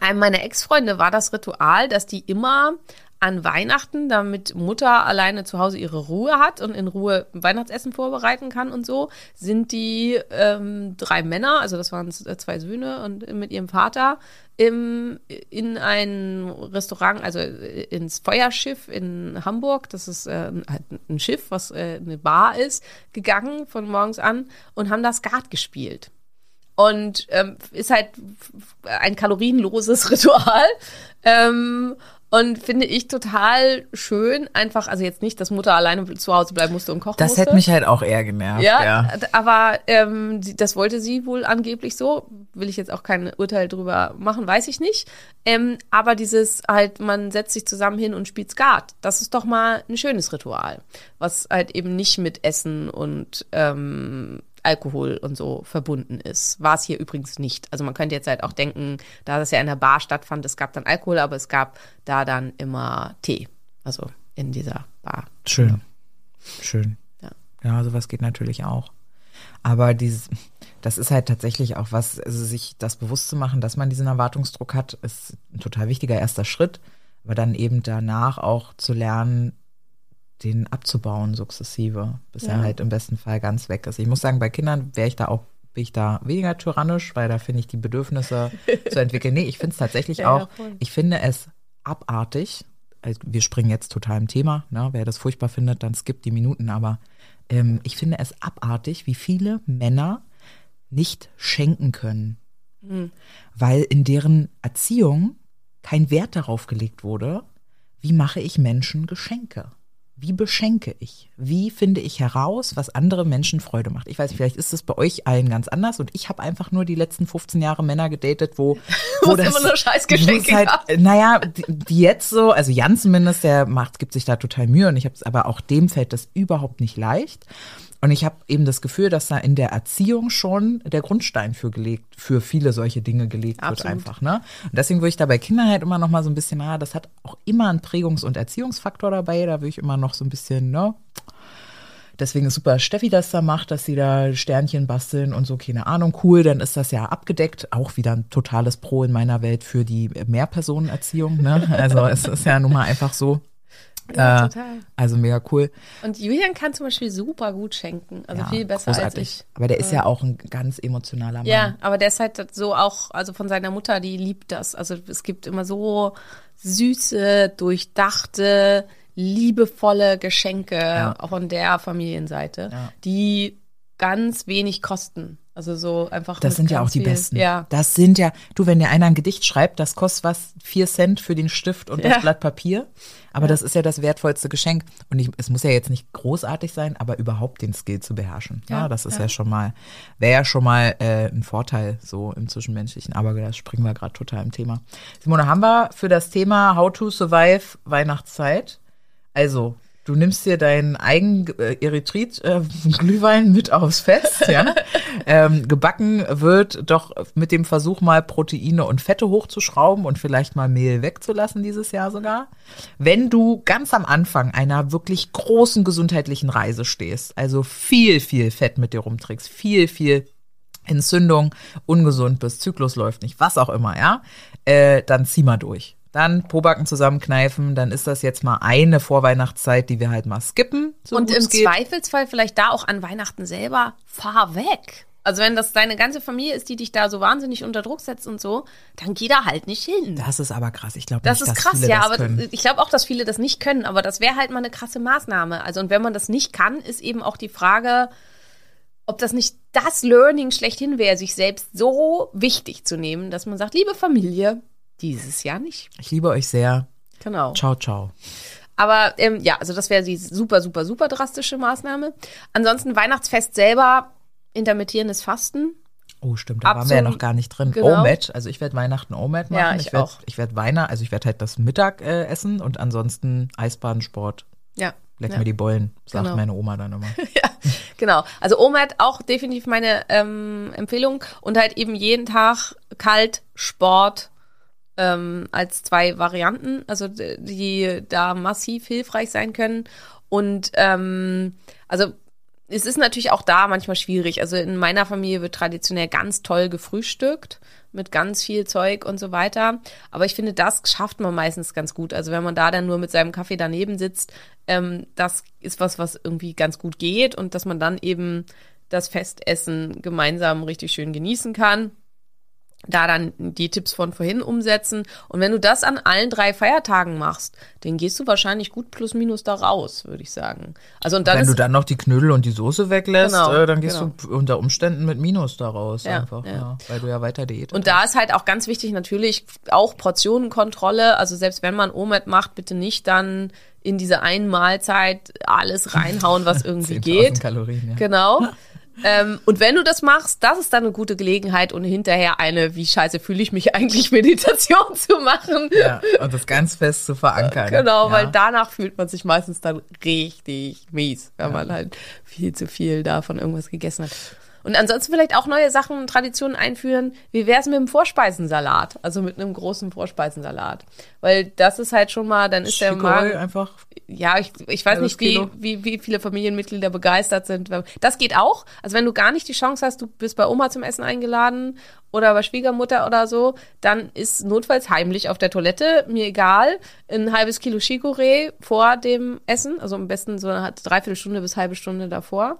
einem meiner Ex-Freunde war das Ritual, dass die immer an Weihnachten, damit Mutter alleine zu Hause ihre Ruhe hat und in Ruhe Weihnachtsessen vorbereiten kann und so, sind die ähm, drei Männer, also das waren z- zwei Söhne und mit ihrem Vater, im, in ein Restaurant, also ins Feuerschiff in Hamburg, das ist äh, halt ein Schiff, was äh, eine Bar ist, gegangen von morgens an und haben da Skat gespielt. Und ähm, ist halt ein kalorienloses Ritual. Ähm, und finde ich total schön, einfach, also jetzt nicht, dass Mutter alleine zu Hause bleiben musste und kochen Das musste. hätte mich halt auch eher genervt. Ja, Ja. aber ähm, das wollte sie wohl angeblich so. Will ich jetzt auch kein Urteil drüber machen, weiß ich nicht. Ähm, aber dieses halt, man setzt sich zusammen hin und spielt Skat, das ist doch mal ein schönes Ritual, was halt eben nicht mit Essen und ähm, Alkohol und so verbunden ist. War es hier übrigens nicht. Also man könnte jetzt halt auch denken, da das ja in der Bar stattfand, es gab dann Alkohol, aber es gab da dann immer Tee. Also in dieser Bar. Schön. Schön. Ja. Ja, sowas geht natürlich auch. Aber dieses, das ist halt tatsächlich auch was, also sich das bewusst zu machen, dass man diesen Erwartungsdruck hat, ist ein total wichtiger erster Schritt. Aber dann eben danach auch zu lernen, den abzubauen sukzessive, bis er Ja. halt im besten Fall ganz weg ist. Ich muss sagen, bei Kindern wäre ich da auch, bin ich da weniger tyrannisch, weil da finde ich die Bedürfnisse zu entwickeln. Nee, ich finde es tatsächlich Ja, auch, ich finde es abartig. Also wir springen jetzt total im Thema, ne? wer das furchtbar findet, dann skippt die Minuten, aber ähm, ich finde es abartig, wie viele Männer nicht schenken können, weil in deren Erziehung kein Wert darauf gelegt wurde, wie mache ich Menschen Geschenke? Wie beschenke ich? Wie finde ich heraus, was andere Menschen Freude macht? Ich weiß nicht, vielleicht ist es bei euch allen ganz anders und ich habe einfach nur die letzten 15 Jahre Männer gedatet, wo, Wo es immer nur Scheißgeschenke es halt, gab. Naja, die, die jetzt so, also Jan zumindest, der macht, gibt sich da total Mühe und ich habe aber auch dem fällt das überhaupt nicht leicht. Und ich habe eben das Gefühl, dass da in der Erziehung schon der Grundstein für gelegt, für viele solche Dinge gelegt wird Absolut. einfach. Ne? Und deswegen würde ich da bei Kindern halt immer noch mal so ein bisschen, ah, das hat auch immer einen Prägungs- und Erziehungsfaktor dabei. Da würde ich immer noch so ein bisschen, ne? Deswegen ist super, Steffi das da macht, dass sie da Sternchen basteln und so, keine Ahnung, cool, dann ist das ja abgedeckt. Auch wieder ein totales Pro in meiner Welt für die Mehrpersonenerziehung. Ne? Also es ist ja nun mal einfach so. Ja, Äh, total. Also mega cool. Und Julian kann zum Beispiel super gut schenken. Also ja, viel besser als großartig. ich. Aber der ist ja auch ein ganz emotionaler Mann. Ja, aber der ist halt so auch, also von seiner Mutter, die liebt das. Also es gibt immer so süße, durchdachte, liebevolle Geschenke Ja. auch von der Familienseite, Ja. die ganz wenig kosten. Also so einfach. Das sind ja auch die viel- besten. Ja. Das sind ja, du, wenn dir einer ein Gedicht schreibt, das kostet was, vier Cent für den Stift und das Ja. Blatt Papier. Aber das ist ja das wertvollste Geschenk. Und ich, es muss ja jetzt nicht großartig sein, aber überhaupt den Skill zu beherrschen. Ja, Ja, das ist ja. ja, schon mal, wäre ja schon mal äh, ein Vorteil so im Zwischenmenschlichen. Aber da springen wir gerade total im Thema. Simone, haben wir für das Thema How to Survive Weihnachtszeit? Also, du nimmst dir deinen eigenen äh, Erythrit äh, mit aufs Fest, ja. ähm, gebacken wird doch mit dem Versuch mal Proteine und Fette hochzuschrauben und vielleicht mal Mehl wegzulassen dieses Jahr sogar. Wenn du ganz am Anfang einer wirklich großen gesundheitlichen Reise stehst, also viel, viel Fett mit dir rumträgst, viel, viel Entzündung, ungesund bist, Zyklus läuft nicht, was auch immer, ja, äh, dann zieh mal durch. Dann Pobacken zusammenkneifen, dann ist das jetzt mal eine Vorweihnachtszeit, die wir halt mal skippen. So Und im. Zweifelsfall vielleicht da auch an Weihnachten selber, fahr weg. Also wenn das deine ganze Familie ist, die dich da so wahnsinnig unter Druck setzt und so, dann geh da halt nicht hin. Das ist aber krass. Ich glaube Das nicht, ist dass krass, viele ja, das aber können. ich glaube auch, dass viele das nicht können, aber das wäre halt mal eine krasse Maßnahme. Also und wenn man das nicht kann, ist eben auch die Frage, ob das nicht das Learning schlechthin wäre, sich selbst so wichtig zu nehmen, dass man sagt, liebe Familie, dieses Jahr nicht. Ich liebe euch sehr. Genau. Ciao, ciao. Aber ähm, ja, also das wäre die super, super, super drastische Maßnahme. Ansonsten Weihnachtsfest selber intermittierendes Fasten. Oh, stimmt, da Ab waren wir ja noch gar nicht drin. genau. OMAD, also ich werde Weihnachten OMAD machen. Ja, ich werd. Ich werde Weihnachten, also ich werde halt das Mittag äh, essen und ansonsten Eisbaden, Sport. Ja. Leck ja. mir die Bollen, sagt Genau. meine Oma dann immer. Genau. Also OMAD auch definitiv meine ähm, Empfehlung und halt eben jeden Tag kalt Sport ähm, als zwei Varianten, also die da massiv hilfreich sein können. Und ähm, also es ist natürlich auch da manchmal schwierig. Also in meiner Familie wird traditionell ganz toll gefrühstückt mit ganz viel Zeug und so weiter. Aber ich finde, das schafft man meistens ganz gut. Also wenn man da dann nur mit seinem Kaffee daneben sitzt, ähm, das ist was, was irgendwie ganz gut geht und dass man dann eben das Festessen gemeinsam richtig schön genießen kann da dann die Tipps von vorhin umsetzen. Und wenn du das an allen drei Feiertagen machst, dann gehst du wahrscheinlich gut plus minus da raus, würde ich sagen. Also und dann Wenn du dann noch die Knödel und die Soße weglässt, Genau, äh, dann gehst genau. du unter Umständen mit Minus da raus Ja, einfach, ja. ja. weil du ja weiter diätet Und da ist halt auch ganz wichtig natürlich auch Portionenkontrolle. Also selbst wenn man OMAD macht, bitte nicht dann in diese einen Mahlzeit alles reinhauen, was irgendwie 10.000 geht. Kalorien, ja. Genau. ähm, und wenn du das machst, das ist dann eine gute Gelegenheit und hinterher eine, wie scheiße fühle ich mich eigentlich, Meditation zu machen. Ja, und das ganz fest zu verankern. Genau, ja. weil danach fühlt man sich meistens dann richtig mies, wenn man halt viel zu viel davon irgendwas gegessen hat. Und ansonsten vielleicht auch neue Sachen, Traditionen einführen. Wie wär's mit dem Vorspeisensalat? Also mit einem großen Vorspeisensalat. Weil das ist halt schon mal, dann ist der Chicorée Magen, einfach. ja, ich, ich weiß Halbes nicht, wie, wie, wie viele Familienmitglieder begeistert sind. Das geht auch. Also wenn du gar nicht die Chance hast, du bist bei Oma zum Essen eingeladen oder bei Schwiegermutter oder so, dann ist notfalls heimlich auf der Toilette, mir egal, ein halbes Kilo Chicorée vor dem Essen, also am besten so eine Dreiviertelstunde bis halbe Stunde davor.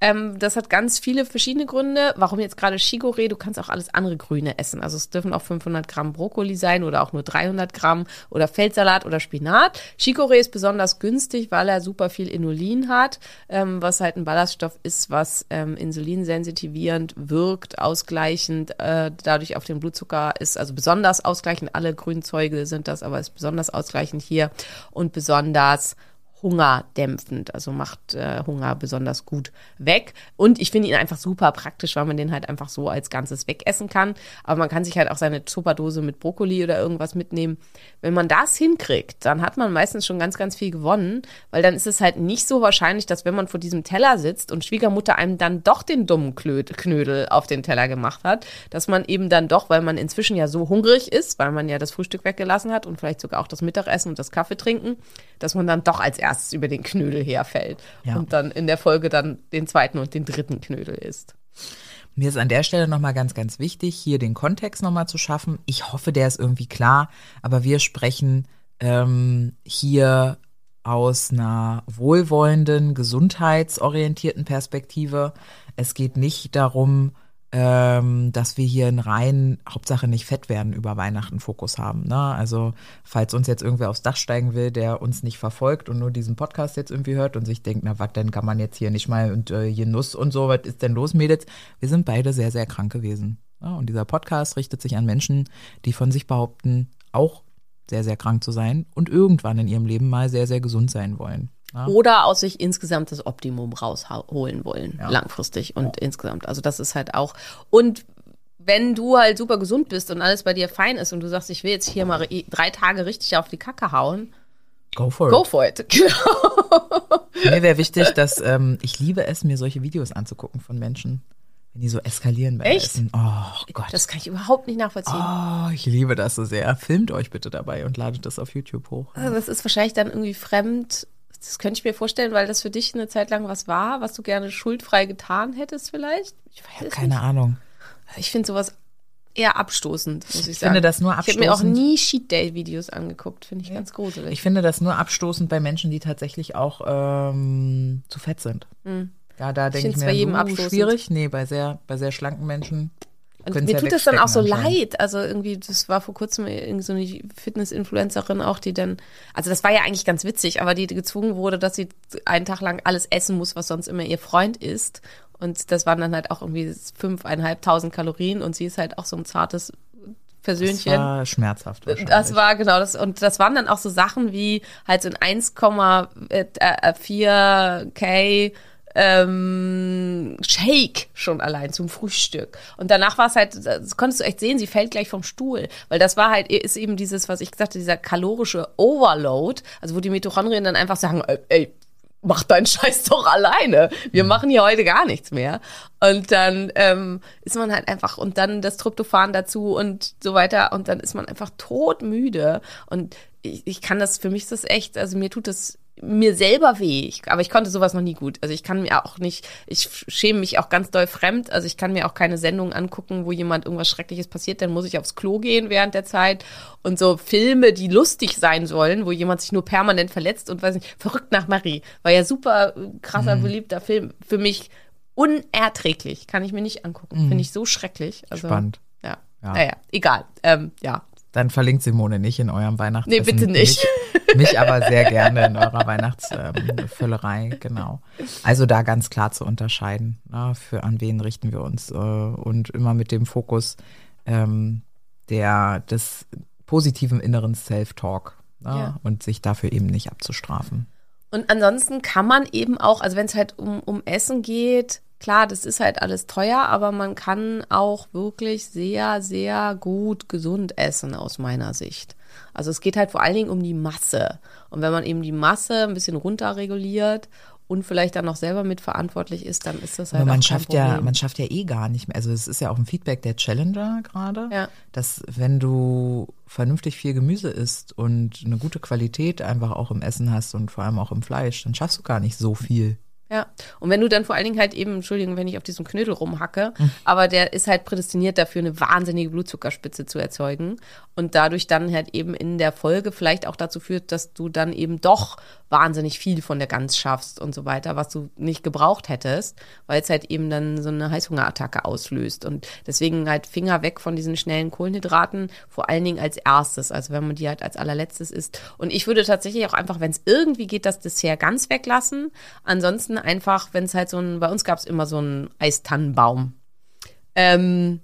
Ähm, das hat ganz viele verschiedene Gründe. Warum jetzt gerade Chicorée? Du kannst auch alles andere Grüne essen. Also es dürfen auch 500 Gramm Brokkoli sein oder auch nur 300 Gramm oder Feldsalat oder Spinat. Chicorée ist besonders günstig, weil er super viel Inulin hat, ähm, was halt ein Ballaststoff ist, was ähm, insulinsensitivierend wirkt, ausgleichend, äh, dadurch auf den Blutzucker ist, also besonders ausgleichend. Alle Grünzeuge sind das, aber ist besonders ausgleichend hier und besonders hungerdämpfend, also macht äh, Hunger besonders gut weg. Und ich finde ihn einfach super praktisch, weil man den halt einfach so als Ganzes wegessen kann. Aber man kann sich halt auch seine Tupperdose mit Brokkoli oder irgendwas mitnehmen. Wenn man das hinkriegt, dann hat man meistens schon ganz, ganz viel gewonnen, weil dann ist es halt nicht so wahrscheinlich, dass wenn man vor diesem Teller sitzt und Schwiegermutter einem dann doch den dummen Knödel auf den Teller gemacht hat, dass man eben dann doch, weil man inzwischen ja so hungrig ist, weil man ja das Frühstück weggelassen hat und vielleicht sogar auch das Mittagessen und das Kaffee trinken, dass man dann doch als erstes über den Knödel herfällt Ja. und dann in der Folge dann den zweiten und den dritten Knödel isst. Mir ist an der Stelle nochmal ganz, ganz wichtig, hier den Kontext nochmal zu schaffen. Ich hoffe, der ist irgendwie klar, aber wir sprechen ähm, hier aus einer wohlwollenden, gesundheitsorientierten Perspektive. Es geht nicht darum, ähm, dass wir hier einen rein Hauptsache nicht fett werden über Weihnachten Fokus haben. Ne? Also falls uns jetzt irgendwer aufs Dach steigen will, der uns nicht verfolgt und nur diesen Podcast jetzt irgendwie hört und sich denkt, na was denn kann man jetzt hier nicht mal und äh, hier Nuss und so, was ist denn los, Mädels? Wir sind beide sehr, sehr krank gewesen. Ja, und dieser Podcast richtet sich an Menschen, die von sich behaupten, auch sehr, sehr krank zu sein und irgendwann in ihrem Leben mal sehr, sehr gesund sein wollen. Ja? Oder aus sich insgesamt das Optimum rausholen wollen, Ja. langfristig und insgesamt. Also das ist halt auch. Und wenn du halt super gesund bist und alles bei dir fein ist und du sagst, ich will jetzt hier mal drei Tage richtig auf die Kacke hauen, Go for it. go for it. Genau. Mir wäre wichtig, dass ähm, ich liebe es, mir solche Videos anzugucken von Menschen, wenn die so eskalieren beim Echt? Essen. Oh Gott. Das kann ich überhaupt nicht nachvollziehen. oh, ich liebe das so sehr. Filmt euch bitte dabei und ladet das auf YouTube hoch. Also Das ist wahrscheinlich dann irgendwie fremd. Das könnte ich mir vorstellen, weil das für dich eine Zeit lang was war, was du gerne schuldfrei getan hättest vielleicht. Ich weiß es Keine Ahnung. nicht. Ich finde sowas eher abstoßend, muss ich, Ich sagen. finde das nur Ich habe mir auch abstoßend. nie Cheat Day Videos angeguckt, finde ich ganz gruselig. Ich finde das nur abstoßend bei Menschen, die tatsächlich auch ähm, zu fett sind. Ja, da denke ich find's mir, bei jedem uh, abstoßend. schwierig. Nee, bei sehr, bei sehr schlanken Menschen. Und können's mir tut das dann auch so leid. Also irgendwie, das war vor kurzem irgend so eine Fitness-Influencerin auch, die dann, also das war ja eigentlich ganz witzig, aber die gezwungen wurde, dass sie einen Tag lang alles essen muss, was sonst immer ihr Freund isst. Und das waren dann halt auch irgendwie fünfeinhalbtausend Kalorien und sie ist halt auch so ein zartes Das Persönchen. war schmerzhaft. Das wahrscheinlich. war genau das. Und das waren dann auch so Sachen wie halt so ein 1,4K ähm, Shake schon allein zum Frühstück. Und danach war es halt, das konntest du echt sehen, sie fällt gleich vom Stuhl. Weil das war halt, ist eben dieses, was ich gesagt habe, dieser kalorische Overload, also wo die Mitochondrien dann einfach sagen, ey, ey mach deinen Scheiß doch alleine. Wir machen hier heute gar nichts mehr. Und dann ähm, ist man halt einfach, und dann das Tryptophan dazu und so weiter. Und dann ist man einfach todmüde. Und ich, ich kann das, für mich ist das echt, also mir tut das mir selber weh. Ich, aber ich konnte sowas noch nie gut. Also ich kann mir auch nicht, ich schäme mich auch ganz doll fremd. Also ich kann mir auch keine Sendung angucken, wo jemand irgendwas Schreckliches passiert. Dann muss ich aufs Klo gehen während der Zeit. Und so Filme, die lustig sein sollen, wo jemand sich nur permanent verletzt und weiß nicht, verrückt nach Marie. War ja super äh, krasser, Mhm. beliebter Film. Für mich unerträglich. Kann ich mir nicht angucken. Finde ich so schrecklich. Also, Mhm. Spannend. Ja. Ja. Naja, egal. Ähm, ja. Dann verlinkt Simone nicht in eurem Weihnachtsessen. Nee, bitte nicht. Mich, mich aber sehr gerne in eurer Weihnachtsfüllerei, genau. Also da ganz klar zu unterscheiden, na, für an wen richten wir uns äh, und immer mit dem Fokus ähm, der des positiven inneren Self-Talk na, Ja. und sich dafür eben nicht abzustrafen. Und ansonsten kann man eben auch, also wenn es halt um, um Essen geht, klar, das ist halt alles teuer, aber man kann auch wirklich sehr, sehr gut gesund essen aus meiner Sicht. Also es geht halt vor allen Dingen um die Masse. Und wenn man eben die Masse ein bisschen runterreguliert und vielleicht dann noch selber mitverantwortlich ist, dann ist das halt Aber man schafft ja, man schafft ja eh gar nicht mehr. Also es ist ja auch ein Feedback der Challenger gerade, Ja. dass wenn du vernünftig viel Gemüse isst und eine gute Qualität einfach auch im Essen hast und vor allem auch im Fleisch, dann schaffst du gar nicht so viel. Ja, und wenn du dann vor allen Dingen halt eben, Entschuldigung, wenn ich auf diesem Knödel rumhacke, aber der ist halt prädestiniert dafür, eine wahnsinnige Blutzuckerspitze zu erzeugen und dadurch dann halt eben in der Folge vielleicht auch dazu führt, dass du dann eben doch wahnsinnig viel von der Gans schaffst und so weiter, was du nicht gebraucht hättest, weil es halt eben dann so eine Heißhungerattacke auslöst und deswegen halt Finger weg von diesen schnellen Kohlenhydraten, vor allen Dingen als erstes, also wenn man die halt als allerletztes isst. Und ich würde tatsächlich auch einfach, wenn es irgendwie geht, das Dessert ganz weglassen. Ansonsten einfach, wenn es halt so ein, bei uns gab es immer so einen Eistannenbaum. Ähm,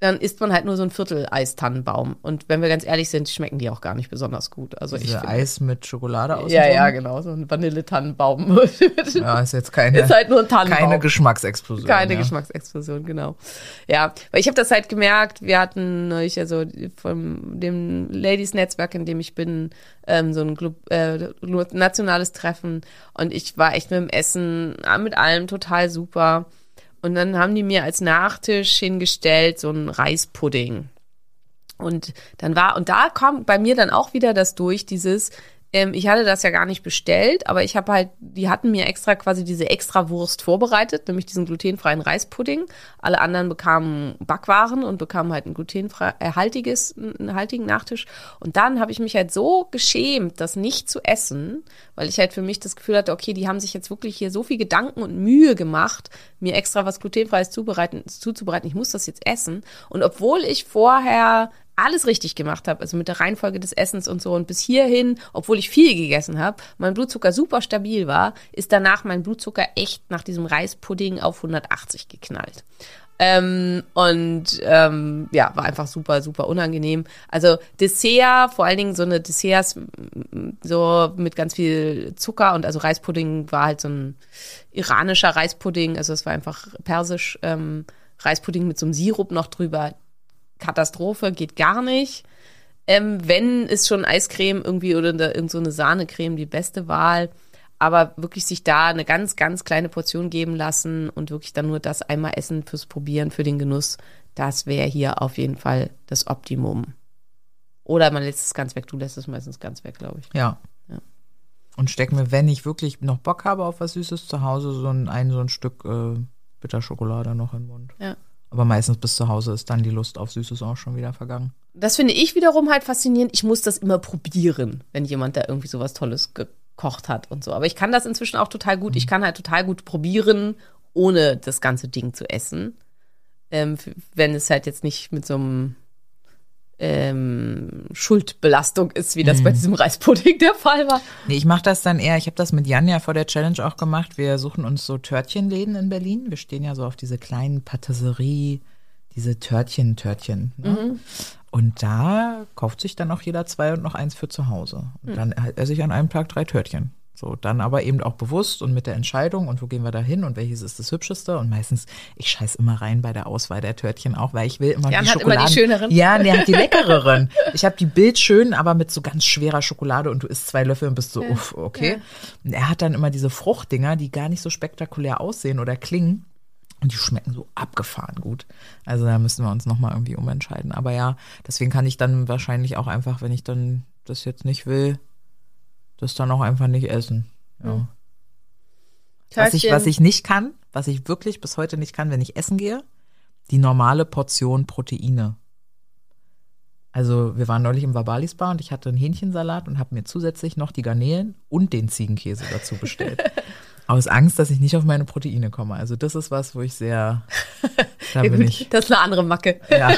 dann isst man halt nur so ein Viertel Eistannenbaum. Und wenn wir ganz ehrlich sind, schmecken die auch gar nicht besonders gut. Also ich Diese finde- Eis mit Schokolade aus. Ja, ja, genau, so ein Vanilletannenbaum. Ja, ist jetzt keine, ist halt nur ein Tannenbaum. keine Geschmacksexplosion. Keine ja. Geschmacksexplosion, genau. Ja, weil ich habe das halt gemerkt, wir hatten neulich also von dem Ladies-Netzwerk, in dem ich bin, ähm, so ein Club, äh, nationales Treffen und ich war echt mit dem Essen, äh, mit allem total super. Und dann haben die mir als Nachtisch hingestellt so einen Reispudding. Und dann war, und da kam bei mir dann auch wieder das durch, dieses, ähm, ich hatte das ja gar nicht bestellt, aber ich habe halt, die hatten mir extra quasi diese extra Wurst vorbereitet, nämlich diesen glutenfreien Reispudding. Alle anderen bekamen Backwaren und bekamen halt ein glutenfrei, äh, einen haltigen Nachtisch. Und dann habe ich mich halt so geschämt, das nicht zu essen, weil ich halt für mich das Gefühl hatte, okay, die haben sich jetzt wirklich hier so viel Gedanken und Mühe gemacht, mir extra was glutenfreies zubereiten, zuzubereiten. Ich muss das jetzt essen. Und obwohl ich vorher alles richtig gemacht habe, also mit der Reihenfolge des Essens und so und bis hierhin, obwohl ich viel gegessen habe, mein Blutzucker super stabil war, ist danach mein Blutzucker echt nach diesem Reispudding auf 180 geknallt. Ähm, und ähm, ja, war einfach super, super unangenehm. Also Dessert, vor allen Dingen so eine Desserts so mit ganz viel Zucker und also Reispudding war halt so ein iranischer Reispudding, also es war einfach persisch ähm, Reispudding mit so einem Sirup noch drüber. Katastrophe, geht gar nicht. Ähm, wenn ist schon Eiscreme irgendwie oder irgend so eine Sahnecreme die beste Wahl. Aber wirklich sich da eine ganz, ganz kleine Portion geben lassen und wirklich dann nur das einmal essen fürs Probieren, für den Genuss, das wäre hier auf jeden Fall das Optimum. Oder man lässt es ganz weg. Du lässt es meistens ganz weg, glaube ich. Ja. Ja. Und steck mir, wenn ich wirklich noch Bock habe auf was Süßes zu Hause, so ein, ein so ein Stück äh, Bitterschokolade noch in den Mund. Ja. Aber meistens bis zu Hause ist dann die Lust auf Süßes auch schon wieder vergangen. Das finde ich wiederum halt faszinierend. Ich muss das immer probieren, wenn jemand da irgendwie sowas Tolles gekocht hat und so. Aber ich kann das inzwischen auch total gut. Ich kann halt total gut probieren, ohne das ganze Ding zu essen. Ähm, wenn es halt jetzt nicht mit so einem ähm, Schuldbelastung ist, wie das bei diesem Reispudding der Fall war. Nee, ich mache das dann eher, ich habe das mit Jan ja vor der Challenge auch gemacht. Wir suchen uns so Törtchenläden in Berlin. Wir stehen ja so auf diese kleinen Patisserie, diese Törtchen-Törtchen. Ne? Und da kauft sich dann auch jeder zwei und noch eins für zu Hause. Und dann esse ich an einem Tag drei Törtchen. So, dann aber eben auch bewusst und mit der Entscheidung und wo gehen wir da hin und welches ist das hübscheste und meistens, ich scheiß immer rein bei der Auswahl der Törtchen auch, weil ich will immer Jan die hat immer die Schokoladen. schöneren. Ja, der hat die leckereren. Ich habe die bildschön, aber mit so ganz schwerer Schokolade und du isst zwei Löffel und bist so, uff, okay. Und er hat dann immer diese Fruchtdinger, die gar nicht so spektakulär aussehen oder klingen. Und die schmecken so abgefahren gut. Also da müssen wir uns nochmal irgendwie umentscheiden. Aber ja, deswegen kann ich dann wahrscheinlich auch einfach, wenn ich dann das jetzt nicht will, das dann auch einfach nicht essen. Ja. Was ich, was ich nicht kann, was ich wirklich bis heute nicht kann, wenn ich essen gehe, die normale Portion Proteine. Also wir waren neulich im Vabalis Bar und ich hatte einen Hähnchensalat und habe mir zusätzlich noch die Garnelen und den Ziegenkäse dazu bestellt. Aus Angst, dass ich nicht auf meine Proteine komme. Also das ist was, wo ich sehr, da bin ich, das ist eine andere Macke. ja,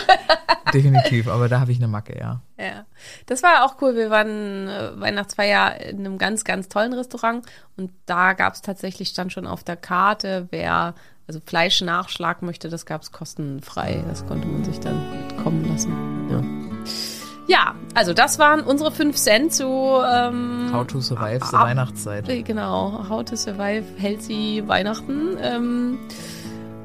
definitiv. Aber da habe ich eine Macke, ja. Ja, das war auch cool. Wir waren äh, Weihnachtsfeier in einem ganz, ganz tollen Restaurant und da gab es tatsächlich, stand schon auf der Karte, wer also Fleischnachschlag möchte, das gab es kostenfrei. Das konnte man sich dann mitkommen lassen. Ja. Ja, also das waren unsere fünf Cent zu ähm, How to survive the ab- Weihnachtszeit. äh, Genau, How to Survive Healthy Weihnachten. Ähm,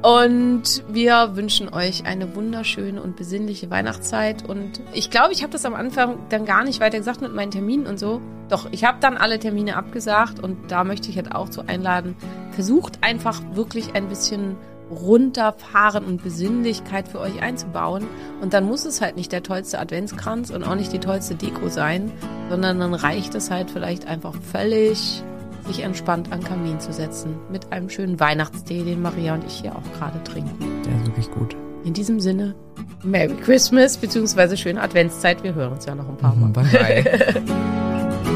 und wir wünschen euch eine wunderschöne und besinnliche Weihnachtszeit. Und ich glaube, ich habe das am Anfang dann gar nicht weiter gesagt mit meinen Terminen und so. Doch, ich habe dann alle Termine abgesagt und da möchte ich halt auch zu einladen. Versucht einfach wirklich ein bisschen runterfahren und Besinnlichkeit für euch einzubauen. Und dann muss es halt nicht der tollste Adventskranz und auch nicht die tollste Deko sein, sondern dann reicht es halt vielleicht einfach völlig, sich entspannt an Kamin zu setzen. Mit einem schönen Weihnachtstee, den Maria und ich hier auch gerade trinken. Der ist wirklich gut. In diesem Sinne, Merry Christmas, beziehungsweise schöne Adventszeit. Wir hören uns ja noch ein paar Mal. Bye bye.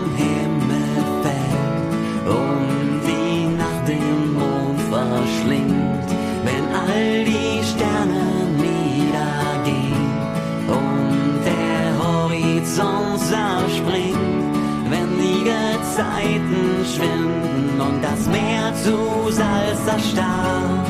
Erstarrt,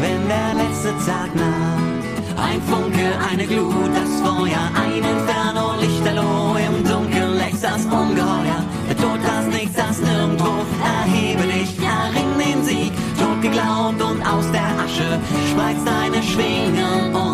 wenn der letzte Tag naht. Ein Funke, eine Glut, das Feuer, ein Inferno, Lichterloh, im Dunkeln lächst das Ungeheuer. Der Tod, das Nichts, das Nirgendwo, erhebe dich, erring den Sieg. Tot geglaubt und aus der Asche spreiz deine Schwingen und